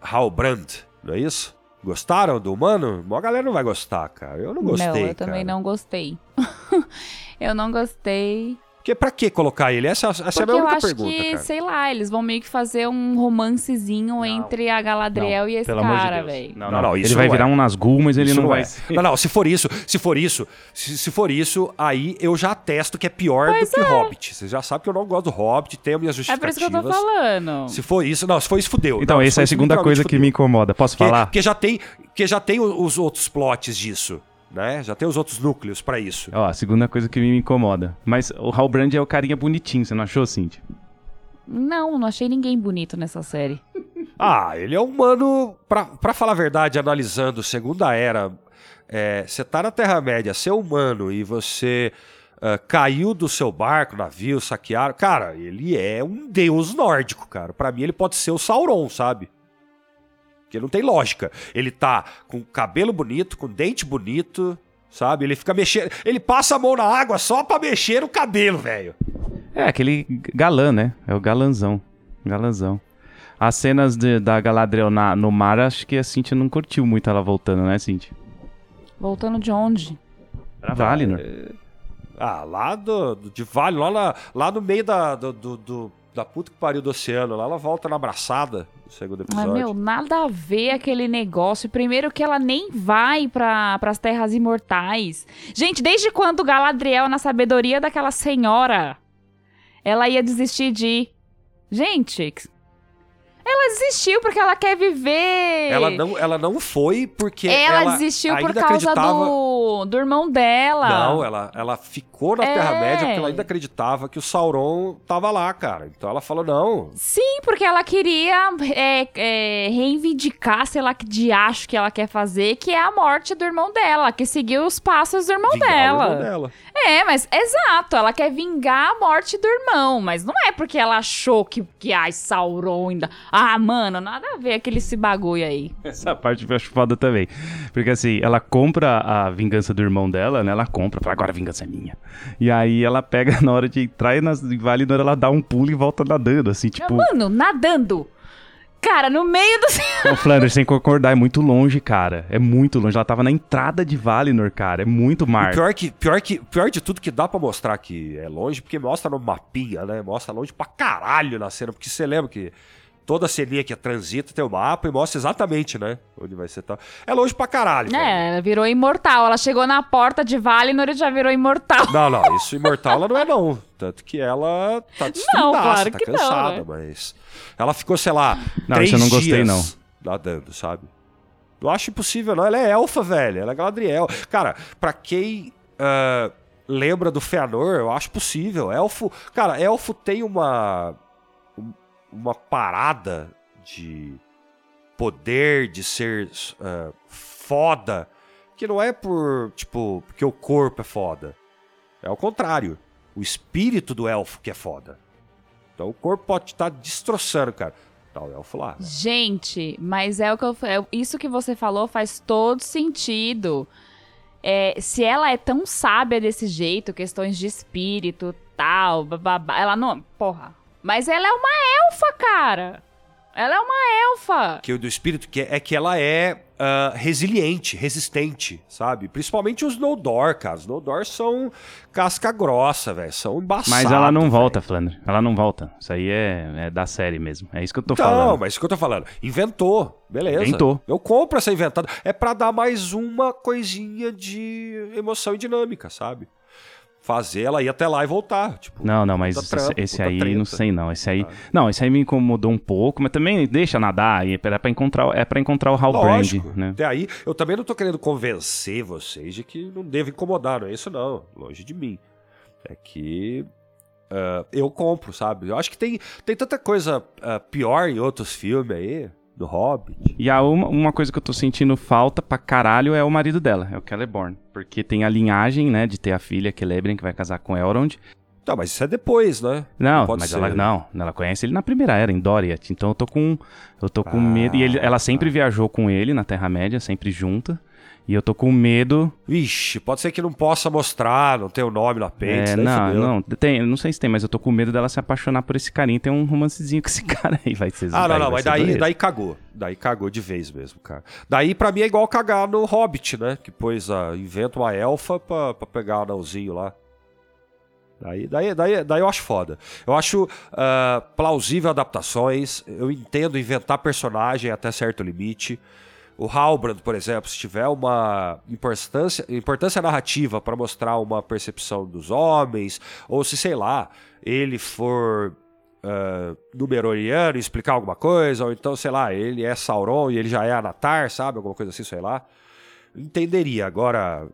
Halbrand, não é isso? Gostaram do humano? A galera não vai gostar, cara. Eu não gostei. não, eu também cara. não gostei. eu não gostei. Porque pra que colocar ele? Essa, essa é a minha eu única acho pergunta, que, cara. sei lá, eles vão meio que fazer um romancezinho entre a Galadriel e esse de cara, Deus. velho. Não, Não, não, não, ele vai não virar é. um Nazgûl, mas ele Isso não, vai é. Não, não, se for isso, se for isso, se, se for isso, aí eu já atesto que é pior do que Hobbit. Você já sabe que eu não gosto do Hobbit, tenho minhas É por justificativas. isso que eu tô falando. Se for isso, não, se for isso, fudeu. Então, Não, essa é a segunda coisa que me fudeu. incomoda. Posso Porque, falar? porque já tem, porque já tem os outros plots disso, né? Já tem os outros núcleos pra isso. Ó, a segunda coisa que me incomoda. Mas o Halbrand é o carinha bonitinho, você não achou, Cintia? Não, não achei ninguém bonito nessa série. Ah, ele é um humano, pra, pra falar a verdade, analisando Segunda Era, é, você tá na Terra-média, ser humano e você ah, caiu do seu barco, navio, saquearam. Cara, ele é um deus nórdico, cara. Pra mim, ele pode ser o Sauron, sabe? Porque não tem lógica. Ele tá com cabelo bonito, com dente bonito, sabe? Ele fica mexendo. Ele passa a mão na água só pra mexer o cabelo, velho. É, aquele galã, né? É o galanzão. Galanzão. As cenas de- da Galadriel na- no mar, acho que a Cintia não curtiu muito ela voltando, né, Cintia? Voltando de onde? Pra Valinor. Ah, lá do, de Vale, lá, na- lá no meio da, do, do- do- da puta que pariu do oceano. Lá ela volta na abraçada no segundo Mas, episódio. meu, nada a ver aquele negócio. Primeiro que ela nem vai para as terras imortais. Gente, desde quando Galadriel, na sabedoria daquela senhora, ela ia desistir de ir? Gente, ela desistiu porque ela quer viver. ela, não, ela não foi porque Ela ela desistiu por causa acreditava... do, do irmão dela. Não, ela, ela ficou na É. Terra-média porque ela ainda acreditava que o Sauron tava lá, cara. Então ela falou, não, Sim, porque ela queria é, é, reivindicar, sei lá que diacho que ela quer fazer, que é a morte do irmão dela, que seguiu os passos do irmão vingar dela. irmão dela. É, mas exato, ela quer vingar a morte do irmão, mas não é porque ela achou que, que ai, Sauron ainda. Ah, mano, nada a ver aquele esse bagulho aí. Essa parte acho foda também. Porque assim, ela compra a vingança do irmão dela, né? Ela compra, fala, agora a vingança é minha. E aí ela pega na hora de entrar e nas em Valinor ela dá um pulo e volta nadando, assim, tipo... Mano, nadando. Cara, no meio do. Ô, Flanders, sem concordar, é muito longe, cara. É muito longe. Ela tava na entrada de Valinor, cara. É muito mar. Pior, que, pior, que, pior de tudo que dá pra mostrar que é longe, porque mostra no mapinha, né? Mostra longe pra caralho na cena, porque você lembra que toda que é transita tem o mapa e mostra exatamente, né? Onde vai ser tal. É longe pra caralho. É, ela virou imortal. Ela chegou na porta de Valinor e já virou imortal. Não, não, isso imortal ela não é não. Tanto que ela tá destruída, claro tá que não, cansada, né? mas ela ficou, sei lá, Não, três isso eu não gostei, dias não. nadando, sabe? Não acho impossível, não. Ela é elfa, velho. Ela é Galadriel. Cara, pra quem ah, lembra do Feanor, eu acho possível. Elfo, cara, elfo tem uma um- uma parada de poder, de ser ah, foda, que não é por, tipo, porque o corpo é foda. É o contrário. O espírito do elfo que é foda. Então o corpo pode estar destroçando, cara. Tá o elfo lá. né? Gente, mas é o que eu é- Isso que você falou faz todo sentido. É, se ela é tão sábia desse jeito, questões de espírito, tal, bababá, ela não. Porra. Mas ela é uma elfa, cara. Ela é uma elfa. que o do espírito que é, é que ela é ah, resiliente, resistente, sabe? Principalmente os Noldor, cara. Os Noldor são casca grossa, velho. São embaçados. Mas ela não velho. volta, Flandre. Ela não volta. Isso aí é, é da série mesmo. É isso que eu tô Não, falando. mas isso que eu tô falando. Inventou. Beleza. Inventou. Eu compro essa inventada. É pra dar mais uma coisinha de emoção e dinâmica, sabe? Fazer ela ir até lá e voltar. Tipo, Não, não, mas esse, aí treta. não sei não. Esse aí, não, esse aí me incomodou um pouco, mas também deixa nadar, e é para encontrar, é para encontrar o Halbrand, Lógico. né? Até aí, eu também não tô querendo convencer vocês de que não deve incomodar, não é isso não. Longe de mim. É que ah, eu compro, sabe? Eu acho que tem, tem tanta coisa ah, pior em outros filmes aí. Do Hobbit. E a uma, uma coisa que eu tô sentindo falta pra caralho é o marido dela, é o Celeborn. Porque tem a linhagem, né, de ter a filha Celebrian que vai casar com Elrond. Tá, mas isso é depois, né? Não, pode mas ser. ela não, ela conhece ele na primeira era, em Doriath. Então eu tô com eu tô com Ah, medo e ele- ela sempre tá. viajou com ele na Terra Média, sempre junta. E eu tô com medo. Vixe, pode ser que não possa mostrar, não tem o nome no apêndice. É, não, fudeu. não, tem, não sei se tem, mas eu tô com medo dela se apaixonar por esse carinha. Tem um romancezinho com esse cara aí, vai ser Ah, não, não, mas daí, daí cagou. Daí cagou de vez mesmo, cara. Daí pra mim é igual cagar no Hobbit, né? Que pôs, a, inventa uma elfa pra, pra pegar o anãozinho lá. Daí, daí, daí, daí eu acho foda. Eu acho ah, plausível adaptações. Eu entendo inventar personagem até certo limite. O Halbrand, por exemplo, se tiver uma importância, importância narrativa para mostrar uma percepção dos homens, ou se, sei lá, ele for uh, Númenoriano e explicar alguma coisa, ou então, sei lá, ele é Sauron e ele já é Anatar, sabe? Alguma coisa assim, sei lá. Entenderia. Agora,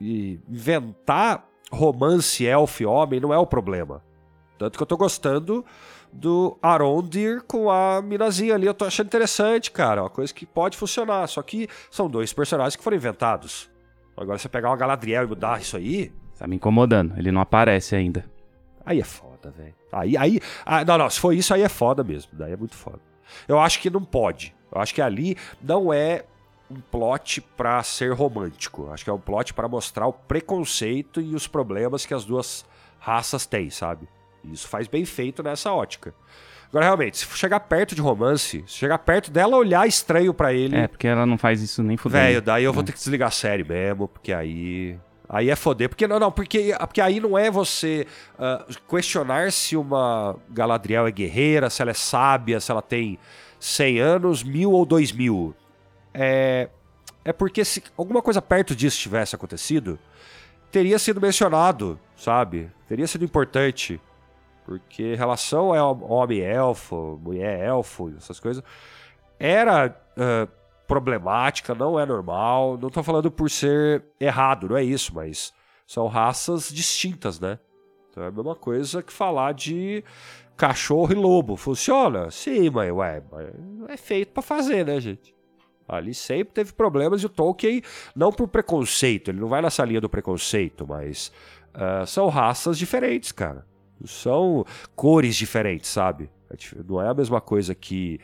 inventar romance elfo e homem não é o problema. Tanto que eu tô gostando do Arondir com a Minazinha ali. Eu tô achando interessante, cara. Uma coisa que pode funcionar. Só que são dois personagens que foram inventados. Agora, você pegar uma Galadriel e mudar isso aí, Tá me incomodando, ele não aparece ainda. Aí é foda, velho. Aí, aí. ah, não, não. Se for isso, aí é foda mesmo. Daí é muito foda. Eu acho que não pode. Eu acho que ali não é um plot pra ser romântico. Eu acho que é um plot pra mostrar o preconceito e os problemas que as duas raças têm, sabe? E isso faz bem feito nessa ótica. Agora, realmente, se chegar perto de romance, se chegar perto dela olhar estranho pra ele, É, porque ela não faz isso nem fudendo. Velho, daí eu vou ter que desligar a série mesmo, porque aí. Aí é foder. Porque não, não, porque, porque aí não é você ah, questionar se uma Galadriel é guerreira, se ela é sábia, se ela tem 100 anos, mil ou dois mil. É, é porque se alguma coisa perto disso tivesse acontecido, teria sido mencionado, sabe? Teria sido importante. Porque relação é homem-elfo, mulher-elfo, essas coisas, era ah, problemática, não é normal. Não tô falando por ser errado, não é isso, mas são raças distintas, né? Então é a mesma coisa que falar de cachorro e lobo. Funciona? Sim, mas ué, é feito pra fazer, né, gente? Ali sempre teve problemas e o Tolkien, não por preconceito, ele não vai nessa linha do preconceito, mas ah, são raças diferentes, cara. São cores diferentes, sabe? É Não é a mesma coisa que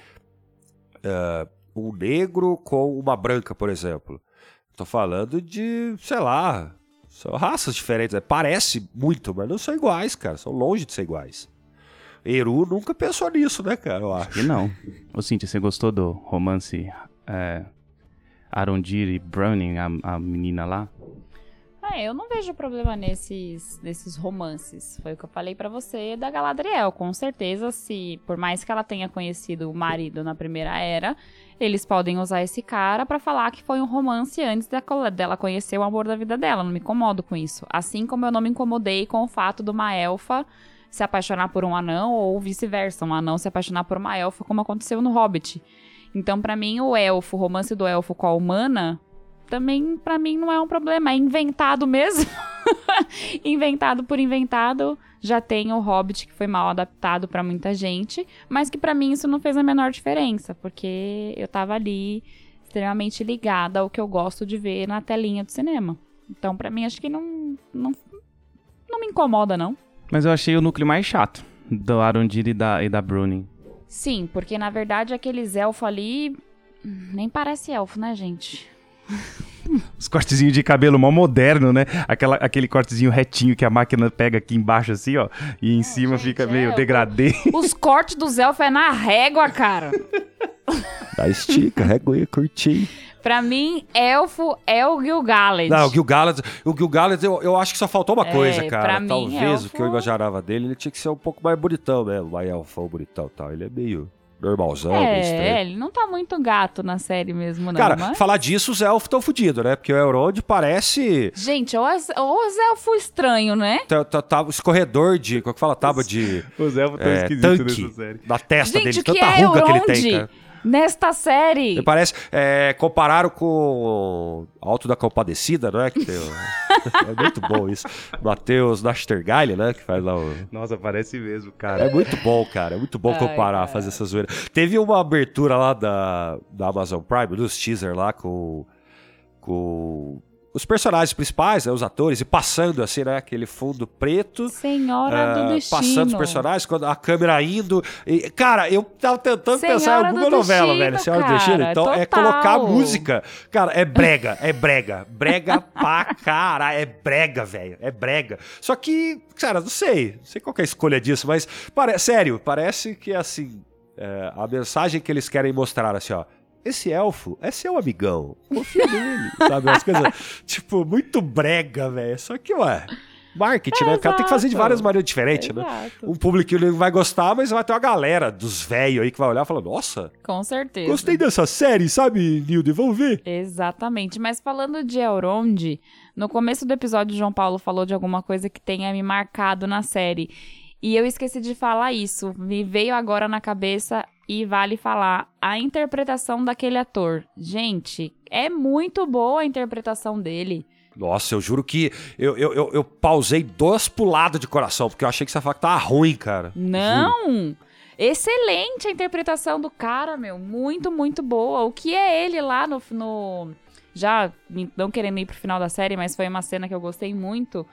ah, um negro com uma branca, por exemplo. Tô falando de, sei lá, são raças diferentes. né? Parece muito, mas não são iguais, cara. São longe de ser iguais. Eru nunca pensou nisso, né, cara? Eu acho. E não. Ô, Cintia, você gostou do romance é, Arondir e Browning, a, a menina lá? Ah, eu não vejo problema nesses, nesses romances. Foi o que eu falei pra você da Galadriel. Com certeza, se por mais que ela tenha conhecido o marido na primeira era, eles podem usar esse cara pra falar que foi um romance antes da dela conhecer o amor da vida dela. Não me incomodo com isso. Assim como eu não me incomodei com o fato de uma elfa se apaixonar por um anão ou vice-versa, um anão se apaixonar por uma elfa, como aconteceu no Hobbit. Então, pra mim, o elfo, o romance do elfo com a humana, também pra mim não é um problema, é inventado mesmo. inventado por inventado. Já tem o Hobbit que foi mal adaptado pra muita gente, mas que pra mim isso não fez a menor diferença, porque eu tava ali extremamente ligada ao que eu gosto de ver na telinha do cinema. Então, pra mim acho que não não, não me incomoda não. Mas eu achei o núcleo mais chato do Arondir e da, e da Browning. Sim, porque na verdade aqueles elfos ali hum, nem parece elfo, né, gente? Os cortezinhos de cabelo mó moderno, né? Aquela, aquele cortezinho retinho que a máquina pega aqui embaixo assim, ó. E em cima gente, fica é, meio eu- degradê. Os cortes dos elfos é na régua, cara. Dá estica, reguinha, curtinho. Pra mim, elfo é o Gil-galad. Não, o Gil-galad, o Gil-galad eu, eu acho que só faltou uma É, coisa, pra cara. mim, Talvez elfo- o que eu imaginava dele, ele tinha que ser um pouco mais bonitão mesmo. Mais elfão, bonitão e tal. Ele é meio normalzão, É, estranho. ele não tá muito gato na série mesmo, não. Cara, mas... falar disso, os elfos estão fodidos, né? Porque o Elrond parece. Gente, ou os, os elfos estranhos, né? Tá, tá, tá, corredor de. Como é que fala? Tábua de. Os elfos É, tanque na testa Gente, dele. Tanta é ruga que ele Elrond? tem, cara. Nesta série! Parece. é, compararam com o Alto da Compadecida, não é? Que tem é muito bom isso. Matheus Nastergalli, né? Que faz lá o. Nossa, parece mesmo, É cara. muito bom, cara. É muito bom Ai, comparar, cara. fazer essa zoeira. Teve uma abertura lá da, da Amazon Prime, dos teaser lá com, com os personagens principais, né, os atores, e passando assim, né? Aquele fundo preto. Senhora do ah, destino. passando os personagens, quando a câmera indo. E, cara, eu tava tentando pensar em Senhora alguma do novela, Destino, velho. Senhora do cara, Destino. Então é total. colocar música. Cara, é brega, é brega. Brega pra caralho. É brega, velho. É brega. Só que, cara, não sei. Não sei qual é a escolha disso, mas, pare... sério, parece que assim. é, a mensagem que eles querem mostrar, assim, ó. Esse elfo é seu amigão. Confia nele. Sabe? Umas coisas, tipo, muito brega, velho. Só que, ué. Marketing, né? O cara tem que fazer de várias maneiras diferentes, né? Exato. Um público que vai gostar, mas vai ter uma galera dos velhos aí que vai olhar e falar: Nossa, Com certeza. gostei dessa série, sabe, Nilde? Vamos ver. Exatamente. Mas falando de Elrond, no começo do episódio, o João Paulo falou de alguma coisa que tenha me marcado na série. E eu esqueci de falar isso. Me veio agora na cabeça e vale falar a interpretação daquele ator. Gente, é muito boa a interpretação dele. Nossa, eu juro que eu, eu, eu, eu pausei duas puladas de coração, porque eu achei que você ia falar que tava ruim, cara. Não! Excelente a interpretação do cara, meu. Muito, muito boa. O que é ele lá no. no- já não querendo ir pro final da série, mas foi uma cena que eu gostei muito.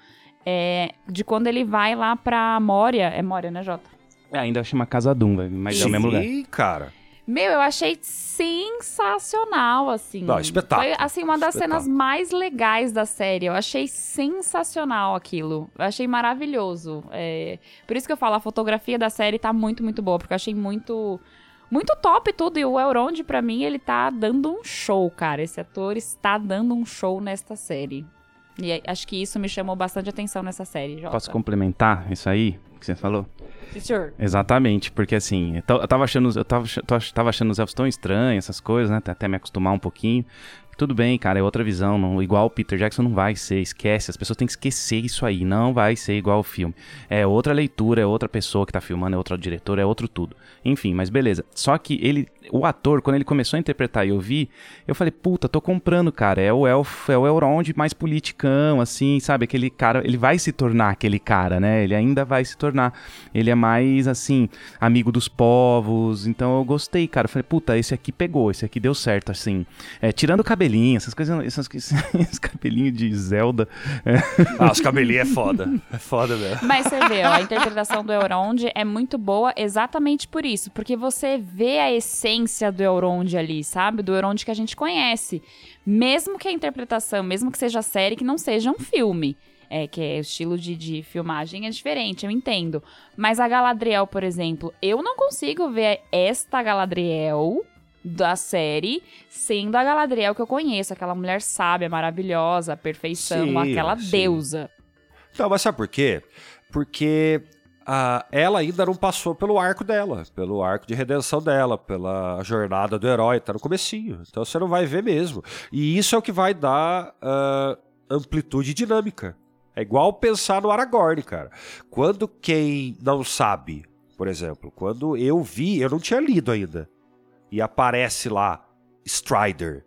É, de quando ele vai lá pra Moria. É Moria, né, Jota? É, ainda chama Casa Doom, velho, mas é o mesmo lugar. Sim, cara. Meu, eu achei sensacional, assim. Não, espetáculo. Foi, assim, uma das Espetáculo. cenas mais legais da série. Eu achei sensacional aquilo. Eu achei maravilhoso. É, Por isso que eu falo, a fotografia da série tá muito, muito boa. Porque eu achei muito... Muito top tudo. E o Elrond, pra mim, ele tá dando um show, cara. Esse ator está dando um show nesta série. E é- acho que isso me chamou bastante atenção nessa série, Jota. Posso complementar isso aí que você falou? Sim, senhor. Exatamente, porque assim, eu ta- eu tava achando, eu tava, tava achando os elfos tão estranhos, essas coisas, né? Até me acostumar um pouquinho. Tudo bem, cara, é outra visão. Não, igual o Peter Jackson não vai ser, esquece. As pessoas têm que esquecer isso aí. Não vai ser igual o filme. É outra leitura, é outra pessoa que tá filmando, é outro diretor, é outro tudo. Enfim, mas beleza. Só que ele, o ator, quando ele começou a interpretar e eu vi, eu falei, puta, tô comprando, cara. É o elfo, é o Elrond mais politicão, assim, sabe? Aquele cara, ele vai se tornar aquele cara, né? Ele ainda vai se tornar. Ele é mais, assim, amigo dos povos. Então eu gostei, cara. Eu falei, puta, esse aqui pegou, esse aqui deu certo, assim. É, tirando o cabelinho, essas coisas, essas, esses cabelinhos de Zelda. Ah, os cabelinhos é foda. É foda mesmo. Mas você vê, ó, a interpretação do Elrond é muito boa exatamente por isso. Porque você vê a essência do Elrond ali, sabe? Do Elrond que a gente conhece. Mesmo que a interpretação, mesmo que seja série, que não seja um filme. É, que é o estilo de, de filmagem é diferente, eu entendo. Mas a Galadriel, por exemplo, eu não consigo ver esta Galadriel da série sendo a Galadriel que eu conheço. Aquela mulher sábia, maravilhosa, perfeição, Sim, aquela sim. deusa. Então, mas sabe por quê? Porque ah, ela ainda não passou pelo arco dela, pelo arco de redenção dela, pela jornada do herói, tá no comecinho. Então você não vai ver mesmo. E isso é o que vai dar ah, amplitude dinâmica. É igual pensar no Aragorn, cara. Quando quem não sabe, por exemplo, quando eu vi, eu não tinha lido ainda, e aparece lá Strider.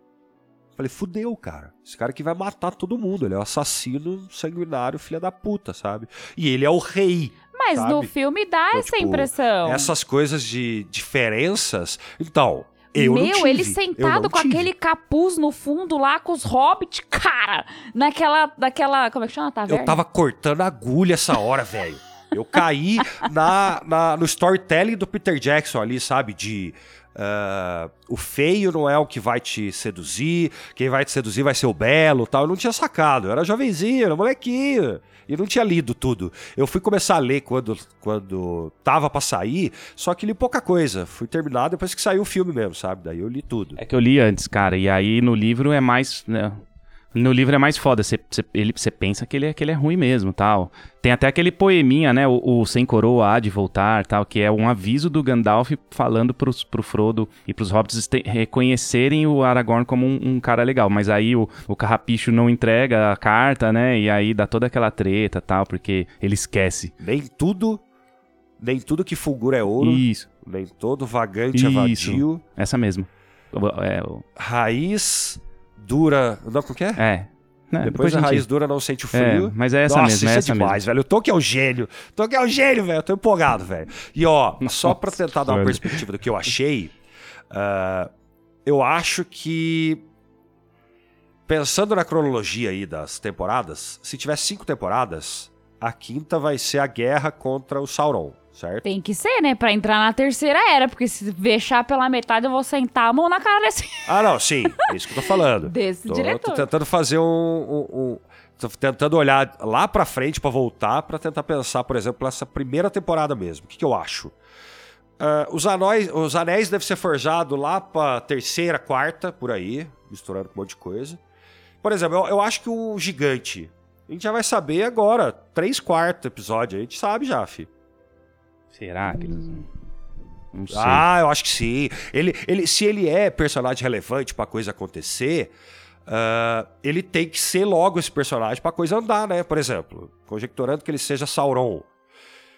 Falei, fudeu, cara. Esse cara aqui vai matar todo mundo. Ele é um assassino sanguinário, filha da puta, sabe? E ele é o rei. Mas no Sabe? filme dá Então, essa tipo, impressão. Essas coisas de diferenças. Então, eu Meu, não tive. ele sentado com tive. aquele capuz no fundo lá com os hobbits, cara, naquela, naquela, como é que chama? Taverna? Eu tava cortando agulha essa hora, velho. Eu caí na, na- no storytelling do Peter Jackson ali, sabe? De. ah, o feio não é o que vai te seduzir, quem vai te seduzir vai ser o belo tal. Eu não tinha sacado, eu era jovenzinho, era molequinho. E não tinha lido tudo. Eu fui começar a ler quando, quando tava pra sair, só que li pouca coisa. Fui terminar depois que saiu o filme mesmo, sabe? Daí eu li tudo. É que eu li antes, cara, e aí no livro é mais. né, No livro é mais foda, você pensa que ele, é, que ele é ruim mesmo, tal. Tem até aquele poeminha, né, o, o Sem Coroa há de voltar, tal, que é um aviso do Gandalf falando pros, pro Frodo e pros hobbits este- reconhecerem o Aragorn como um, um cara legal. Mas aí o, o Carrapicho não entrega a carta, né, e aí dá toda aquela treta, tal, porque ele esquece. Nem tudo, nem tudo que fulgura é ouro. Isso. nem todo vagante Isso. é vadio. Essa mesmo. É, o- Raiz dura. Não, como que é? é. Né, Depois, a gente- raiz dura não sente o É, frio. mas é essa Nossa, mesmo, é isso essa é demais, mesmo. velho. O Tolkien é o gênio. O Tolkien é o gênio, velho. Eu tô empolgado, velho. E ó, só pra tentar dar uma perspectiva do que eu achei, ah, eu acho que. Pensando na cronologia aí das temporadas, se tiver cinco temporadas, a quinta vai ser a guerra contra o Sauron, certo? Tem que ser, né? Pra entrar na terceira era, porque se fechar pela metade, eu vou sentar a mão na cara desse, Ah, não, sim. É isso que eu tô falando. desse Tô, diretor. tô tentando fazer um, um- um- Tô tentando olhar lá pra frente pra voltar pra tentar pensar, por exemplo, essa primeira temporada mesmo. O que, que eu acho? Ah, os, anéis, os anéis devem ser forjados lá pra terceira, quarta, por aí, misturando com um monte de coisa. Por exemplo, eu, eu acho que o gigante. A gente já vai saber agora, três quartos episódio, a gente sabe já, fi. Será que eles. Não sei. Ah, eu acho que sim. Ele, ele, se ele é personagem relevante pra coisa acontecer, ah, ele tem que ser logo esse personagem pra coisa andar, né? Por exemplo, conjecturando que ele seja Sauron.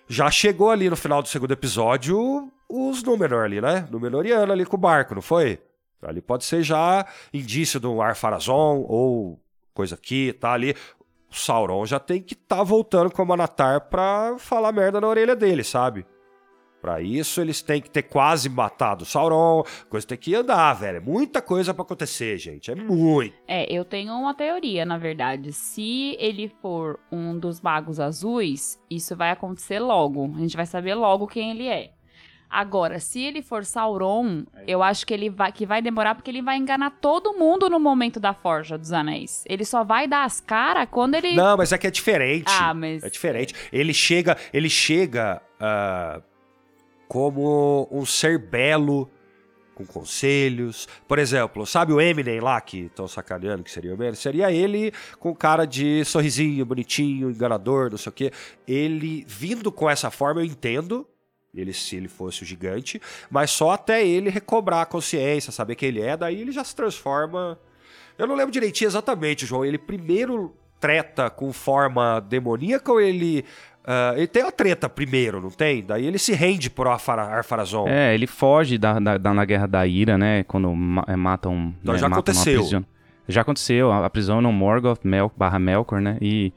Já chegou ali no final do segundo episódio os Númenor ali, né? Númenoriano ali com o barco, não foi? Ali pode ser já indício de um Ar-Pharazôn ou coisa aqui, tá ali. O Sauron já tem que tá voltando com o Manatar pra falar merda na orelha dele, sabe? Pra isso, eles têm que ter quase matado o Sauron. Coisa tem que andar, velho. É muita coisa pra acontecer, gente. É muito. É, eu tenho uma teoria, na verdade. Se ele for um dos magos azuis, isso vai acontecer logo. A gente vai saber logo quem ele é. Agora, se ele for Sauron, eu acho que ele vai que vai demorar porque ele vai enganar todo mundo no momento da Forja dos Anéis. Ele só vai dar as caras quando ele Não, mas é que é diferente. Ah, mas É diferente. Ele chega, ele chega ah, como um ser belo, com conselhos. Por exemplo, sabe o Eminem lá que estão sacaneando que seria o Eminem? Seria ele com cara de sorrisinho, bonitinho, enganador, não sei o quê. Ele vindo com essa forma, eu entendo. Ele, se ele fosse o gigante, mas só até ele recobrar a consciência, saber quem ele é, daí ele já se transforma. Eu não lembro direitinho exatamente, João. Ele primeiro treta com forma demoníaca ou ele. ah, ele tem a treta primeiro, não tem? Daí ele se rende pro Arfara- Arpharazon. É, ele foge da, da, da- na Guerra da Ira, né? Quando ma- é, matam. Então né, já matam uma aconteceu. Já aconteceu, a, a prisão no Morgoth Mel, barra Melkor, né? E,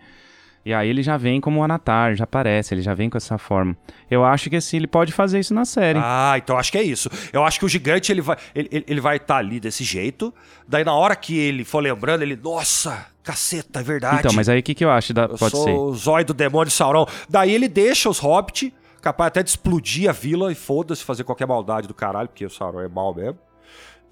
e aí ele já vem como o Anatar, já aparece, ele já vem com essa forma. Eu acho que assim, ele pode fazer isso na série. Ah, então acho que é isso. Eu acho que o gigante ele vai ele, ele- ele vai estar ali desse jeito. Daí na hora que ele for lembrando, ele, nossa, caceta, é verdade. então, mas aí o que, que eu acho? Da, Eu pode sou ser. o zóio do demônio Sauron. Daí ele deixa os hobbits, capaz até de explodir a vila e foda-se, fazer qualquer maldade do caralho, porque o Sauron é mal mesmo.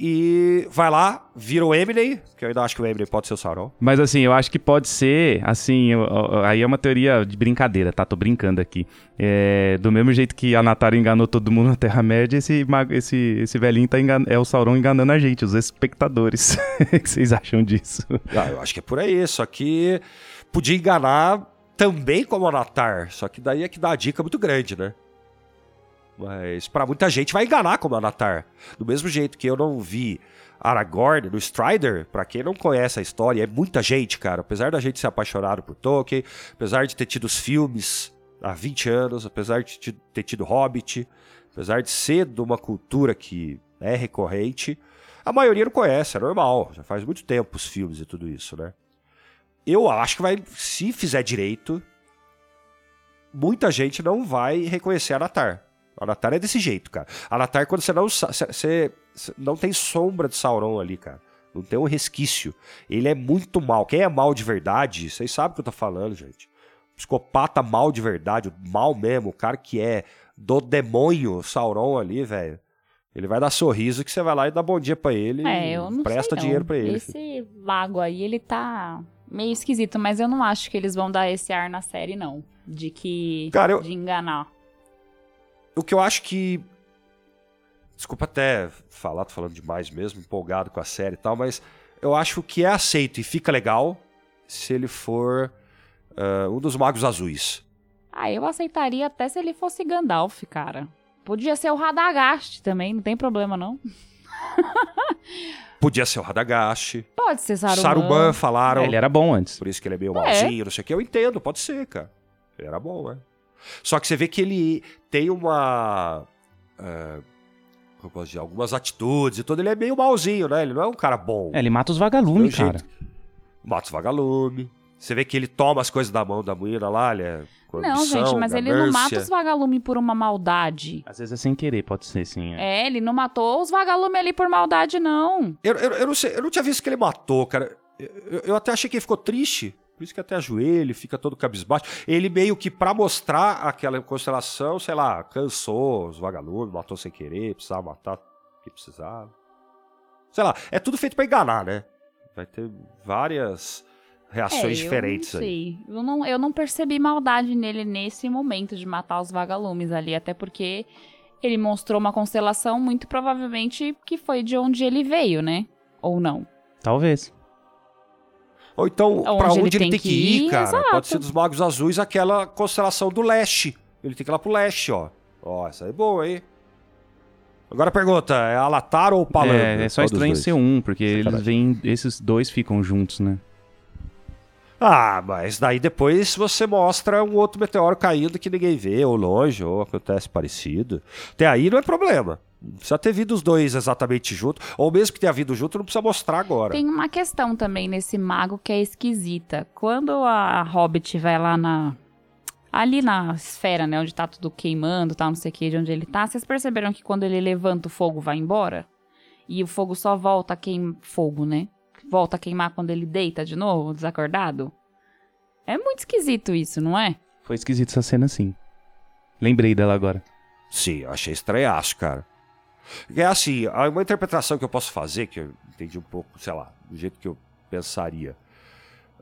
E vai lá, vira o Eminem, que eu ainda acho que o Eminem pode ser o Sauron. Mas assim, eu acho que pode ser, assim, eu- eu- aí é uma teoria de brincadeira, tá? Tô brincando aqui. É, do mesmo jeito que a Natália enganou todo mundo na Terra-média, esse, esse, esse velhinho tá engan- é o Sauron enganando a gente, os espectadores. O que vocês acham disso? Ah, eu acho que é por aí, só que podia enganar também como o Anatar, só que daí é que dá a dica muito grande, né? Mas pra muita gente vai enganar como Anatar. Do mesmo jeito que eu não vi Aragorn no Strider, pra quem não conhece a história, é muita gente, cara. Apesar da gente ser apaixonado por Tolkien, apesar de ter tido os filmes há 20 anos, apesar de ter tido Hobbit, apesar de ser de uma cultura que é recorrente, a maioria não conhece, é normal. Já faz muito tempo os filmes e tudo isso, né? Eu acho que vai, se fizer direito, muita gente não vai reconhecer Anatar. Anatar é desse jeito, cara. Anatar, quando você não, você- não tem sombra de Sauron ali, cara. Não tem um resquício. Ele é muito mal. Quem é mal de verdade, vocês sabem o que eu tô falando, gente. Psicopata mal de verdade, mal mesmo, o cara que é do demônio Sauron ali, velho. Ele vai dar sorriso que você vai lá e dá bom dia pra ele É, e eu não presta sei, dinheiro pra ele. Esse vago aí, ele tá meio esquisito, mas eu não acho que eles vão dar esse ar na série, não. De que. Cara, eu- De enganar. O que eu acho que. Desculpa até falar, tô falando demais mesmo, empolgado com a série e tal, mas eu acho que é aceito e fica legal se ele for ah, um dos magos azuis. Ah, eu aceitaria até se ele fosse Gandalf, cara. Podia ser o Radagast também, não tem problema, não. Podia ser o Radagast. Pode ser Saruman. Saruman falaram. Ele era bom antes. Por isso que ele é meio malzinho, não sei o que. Eu entendo, pode ser, cara. Ele era bom, né? Só que você vê que ele tem uma. é, como eu posso dizer, algumas atitudes e tudo, ele é meio malzinho, né? Ele não é um cara bom. É, ele mata os vagalumes, cara. jeito. Mata os vagalume. Você vê que ele toma as coisas da mão da menina lá, ele é Não, gente, mas ele não mata os vagalumes por uma maldade. Às vezes é sem querer, pode ser, sim. é. É, ele não matou os vagalumes ali por maldade, não. Eu, eu, eu não sei, eu não tinha visto que ele matou, cara. Eu- eu até achei que ele ficou triste. Por isso que até ajoelha, fica todo cabisbaixo. Ele meio que pra mostrar aquela constelação, sei lá, cansou os vagalumes, matou sem querer, precisava matar o que precisava. Sei lá, é tudo feito pra enganar, né? Vai ter várias reações É, diferentes não aí. sei. Eu não, eu não percebi maldade nele nesse momento de matar os vagalumes ali, até porque ele mostrou uma constelação muito provavelmente que foi de onde ele veio, né? Ou não. Talvez. Ou então, Onde pra ele onde ele tem tem que ir, ir, cara, exato. pode ser dos Magos Azuis aquela constelação do leste. Ele tem que ir lá pro leste, ó. Ó, essa aí é boa, hein? Agora a pergunta, é Alatar ou Palandro? É, é só Qual estranho ser um, porque eles vêm. Esses dois ficam juntos, né? Ah, mas daí depois você mostra um outro meteoro caindo que ninguém vê, ou longe, ou acontece parecido. Até aí não é problema. Não precisa ter vindo os dois exatamente junto, ou mesmo que tenha vindo junto, não precisa mostrar agora. Tem uma questão também nesse mago que é esquisita. Quando a Hobbit vai lá na. Ali na esfera, né? Onde tá tudo queimando, tá? Não sei o que, de onde ele tá. Vocês perceberam que quando ele levanta o fogo vai embora? E o fogo só volta a queimar. Fogo, né? Volta a queimar quando ele deita de novo, desacordado? É muito esquisito isso, não é? Foi esquisito essa cena, sim. Lembrei dela agora. Sim, eu achei estranhaço, cara. É assim, há uma interpretação que eu posso fazer, que eu entendi um pouco, sei lá, do jeito que eu pensaria.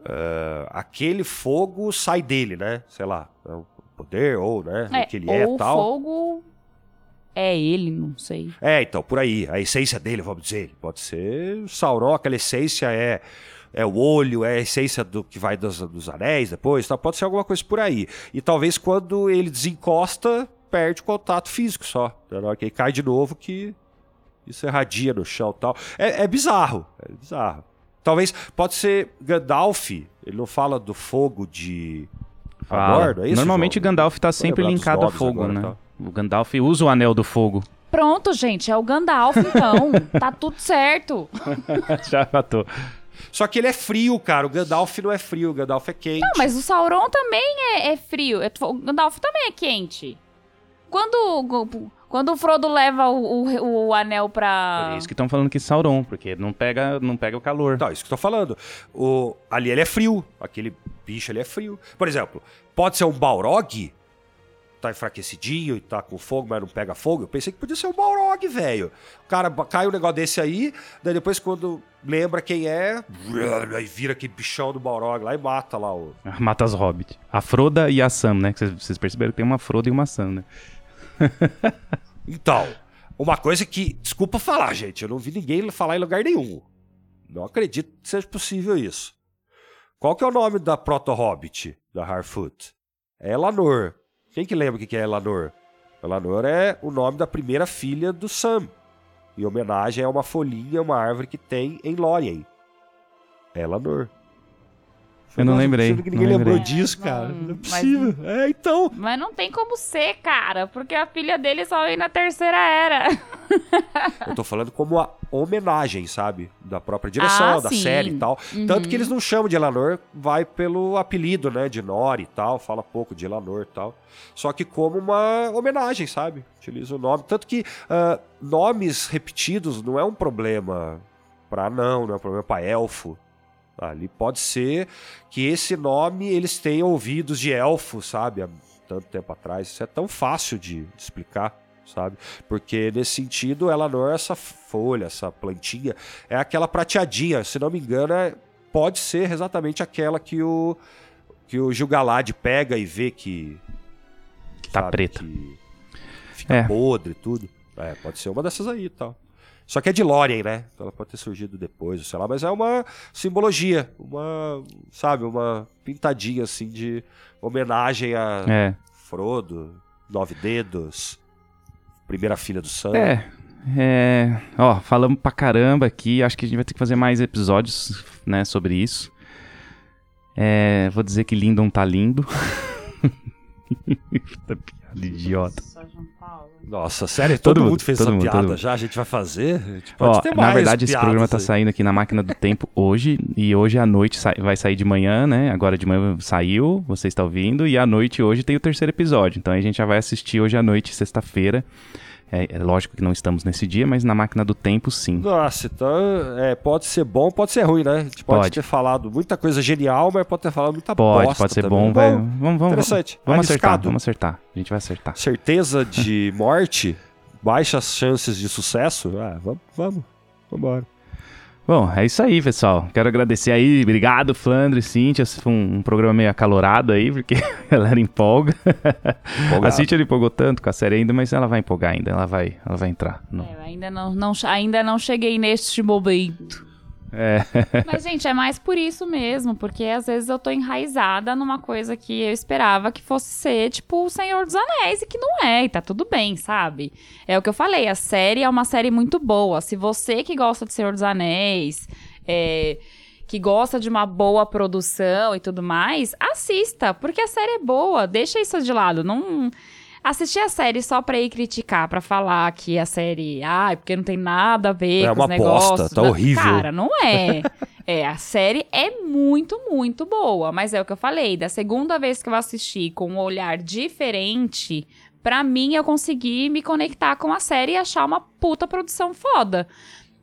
Ah, aquele fogo sai dele, né? Sei lá, é o poder, ou, né? o que ele é ou o tal. fogo é ele, não sei. É, então, por aí. A essência dele, vamos dizer. Pode ser o Sauron, aquela essência é, é o olho, é a essência do que vai dos, dos anéis depois, tá? pode ser alguma coisa por aí. E talvez quando ele desencosta, perde o contato físico só. Na hora que ele cai de novo, que isso irradia no chão e tal. É, é bizarro, é bizarro. Talvez, pode ser Gandalf, ele não fala do fogo de... Fala. Não é isso, Normalmente João? o Gandalf tá Tô sempre linkado a fogo, agora, né? tá? O Gandalf usa o anel do fogo. Pronto, gente, é o Gandalf então. tá tudo certo. Já matou. Só que ele é frio, cara. O Gandalf não é frio, o Gandalf é quente. Não, mas o Sauron também é, é frio. É- O Gandalf também é quente. Quando, quando o Frodo leva o, o, o anel pra. Por isso que estão falando que Sauron, porque não pega, não pega o calor. Então, isso que eu tô falando. O, ali ele é frio. Aquele bicho ali é frio. Por exemplo, pode ser um Balrog, tá enfraquecidinho e tá com fogo, mas não pega fogo. Eu pensei que podia ser um Balrog, velho. O cara cai um negócio desse aí, daí depois quando lembra quem é, aí vira aquele bichão do Balrog lá e mata lá o... Mata as hobbits. A Froda e a Sam, né? Que Vocês vocês perceberam que tem uma Froda e uma Sam, né? Então, uma coisa que, desculpa falar, gente, eu não vi ninguém falar em lugar nenhum. Não acredito que seja possível isso. Qual que é o nome da proto-hobbit da Harfoot? É Elanor. Quem que lembra o que é Elanor? Elanor é o nome da primeira filha do Sam. Em homenagem a uma folhinha, uma árvore que tem em Lórien. Elanor. Eu não lembrei, que ninguém não lembrou lembrei. disso, É, cara. não- Não é mas- possível. É, então. Mas não tem como ser, cara, porque a filha dele só veio na terceira era. Eu tô falando como a homenagem, sabe? Da própria direção, Ah, da sim. série e tal. Uhum. Tanto que eles não chamam de Elanor, vai pelo apelido, né? De Nori e tal, fala pouco de Elanor e tal. Só que como uma homenagem, sabe? Utiliza o nome. Tanto que ah, nomes repetidos não é um problema pra não, não é um problema pra elfo. Ali pode ser que esse nome eles tenham ouvidos de elfo, sabe? Há tanto tempo atrás. Isso é tão fácil de, de explicar, sabe? Porque nesse sentido, Elanor, essa folha, essa plantinha, é aquela prateadinha. Se não me engano, é- pode ser exatamente aquela que o que o Gil-galad pega e vê que Que tá sabe, preta. que fica É. podre e tudo. É, pode ser uma dessas aí e tal. Só que é de Lórien, né? Então ela pode ter surgido depois, sei lá, mas é uma simbologia, uma, sabe, uma pintadinha assim de homenagem a É. Frodo, Nove Dedos, primeira filha do Sam. É. É. Ó, falamos pra caramba aqui. Acho que a gente vai ter que fazer mais episódios, né, sobre isso. É, vou dizer que Lindon tá lindo. Idiota. Nossa, sério, todo, Todo mundo, mundo, fez todo essa mundo, piada já? A gente vai fazer? Gente pode Ó, ter na verdade, esse programa tá aí. saindo aqui na máquina do tempo hoje. E hoje à noite sai- vai sair de manhã, né? Agora de manhã saiu, você está ouvindo. E à noite hoje tem o terceiro episódio. Então a gente já vai assistir hoje à noite, sexta-feira. É, é lógico que não estamos nesse dia, mas na máquina do tempo, sim. Nossa, então é, pode ser bom, pode ser ruim, né? A gente pode, Pode. ter falado muita coisa genial, mas pode ter falado muita Pode, bosta pode ser também. bom. Vai, vamos, vamos, interessante. Vamos acertar, Arriscado. vamos acertar. A gente vai acertar. Certeza de morte, baixas chances de sucesso. Ah, vamos, vamos. Vambora. Bom, é isso aí, pessoal. Quero agradecer aí. Obrigado, Flandre e Cíntia. Foi um, um programa meio acalorado aí, porque a galera empolga. A Cíntia empolgou tanto com a série ainda, mas ela vai empolgar ainda. Ela vai, ela vai entrar. no- É, ainda não, não, ainda não cheguei neste momento. É. Mas, gente, é mais por isso mesmo, porque às vezes eu tô enraizada numa coisa que eu esperava que fosse ser, tipo, o Senhor dos Anéis, e que não é, e tá tudo bem, sabe? É o que eu falei, a série é uma série muito boa. Se você que gosta de Senhor dos Anéis, é, que gosta de uma boa produção e tudo mais, assista, porque a série é boa, deixa isso de lado, não... Assistir a série só pra ir criticar, pra falar que a série, ah, porque não tem nada a ver É com uma os negócios. bosta, tá Não, horrível. Cara, não é. É, a série é muito, muito boa. Mas é o que eu falei, da segunda vez que eu assisti com um olhar diferente, pra mim eu consegui me conectar com a série e achar uma puta produção foda.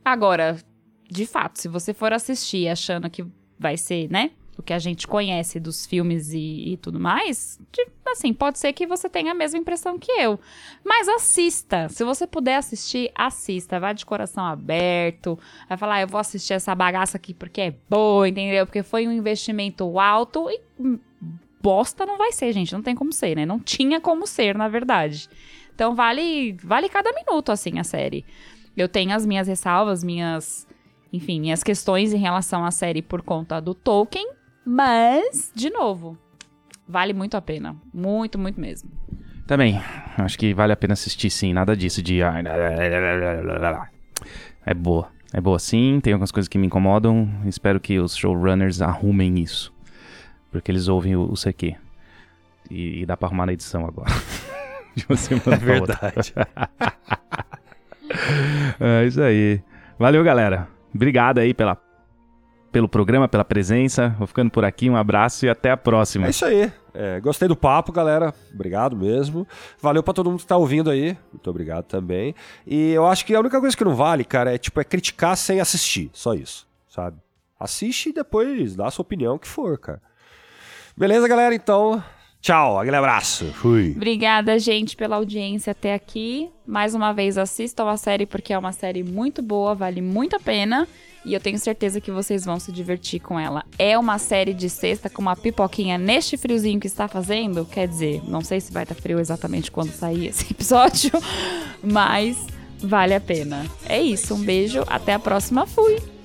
Agora, de fato, se você for assistir achando que vai ser, né? O que a gente conhece dos filmes e, e tudo mais, de- assim, pode ser que você tenha a mesma impressão que eu. Mas assista. Se você puder assistir, assista. Vá de coração aberto. Vai falar, "Ah, eu vou assistir essa bagaça aqui porque é boa, entendeu? Porque foi um investimento alto e hum, bosta não vai ser, gente. Não tem como ser, né? Não tinha como ser, na verdade. Então vale, vale cada minuto, assim, a série. Eu tenho as minhas ressalvas, minhas, enfim, minhas questões em relação à série por conta do Tolkien, mas, de novo, vale muito a pena. Muito, muito mesmo. Também, acho que vale a pena assistir sim, nada disso de. "Ai, É boa. É boa sim, tem algumas coisas que me incomodam. Espero que os showrunners arrumem isso. Porque eles ouvem o, o CQ. E, e dá pra arrumar na edição agora. De uma semana pra outra. Verdade. É isso aí. Valeu, galera. Obrigado aí pela, pelo programa, pela presença. Vou ficando por aqui. Um abraço e até a próxima. É isso aí. É, gostei do papo, galera. Obrigado mesmo. Valeu pra todo mundo que tá ouvindo aí. Muito obrigado também. E eu acho que a única coisa que não vale, cara, é tipo é criticar sem assistir. Só isso, sabe? Assiste e depois dá a sua opinião, o que for, cara. Beleza, galera? Então, tchau. Aquele abraço. Fui. Obrigada, gente, pela audiência até aqui. Mais uma vez, assistam a série porque é uma série muito boa, vale muito a pena. E eu tenho certeza que vocês vão se divertir com ela. É uma série de sexta com uma pipoquinha neste friozinho que está fazendo. Quer dizer, não sei se vai estar frio exatamente quando sair esse episódio, mas vale a pena. É isso, um beijo, até a próxima. Fui!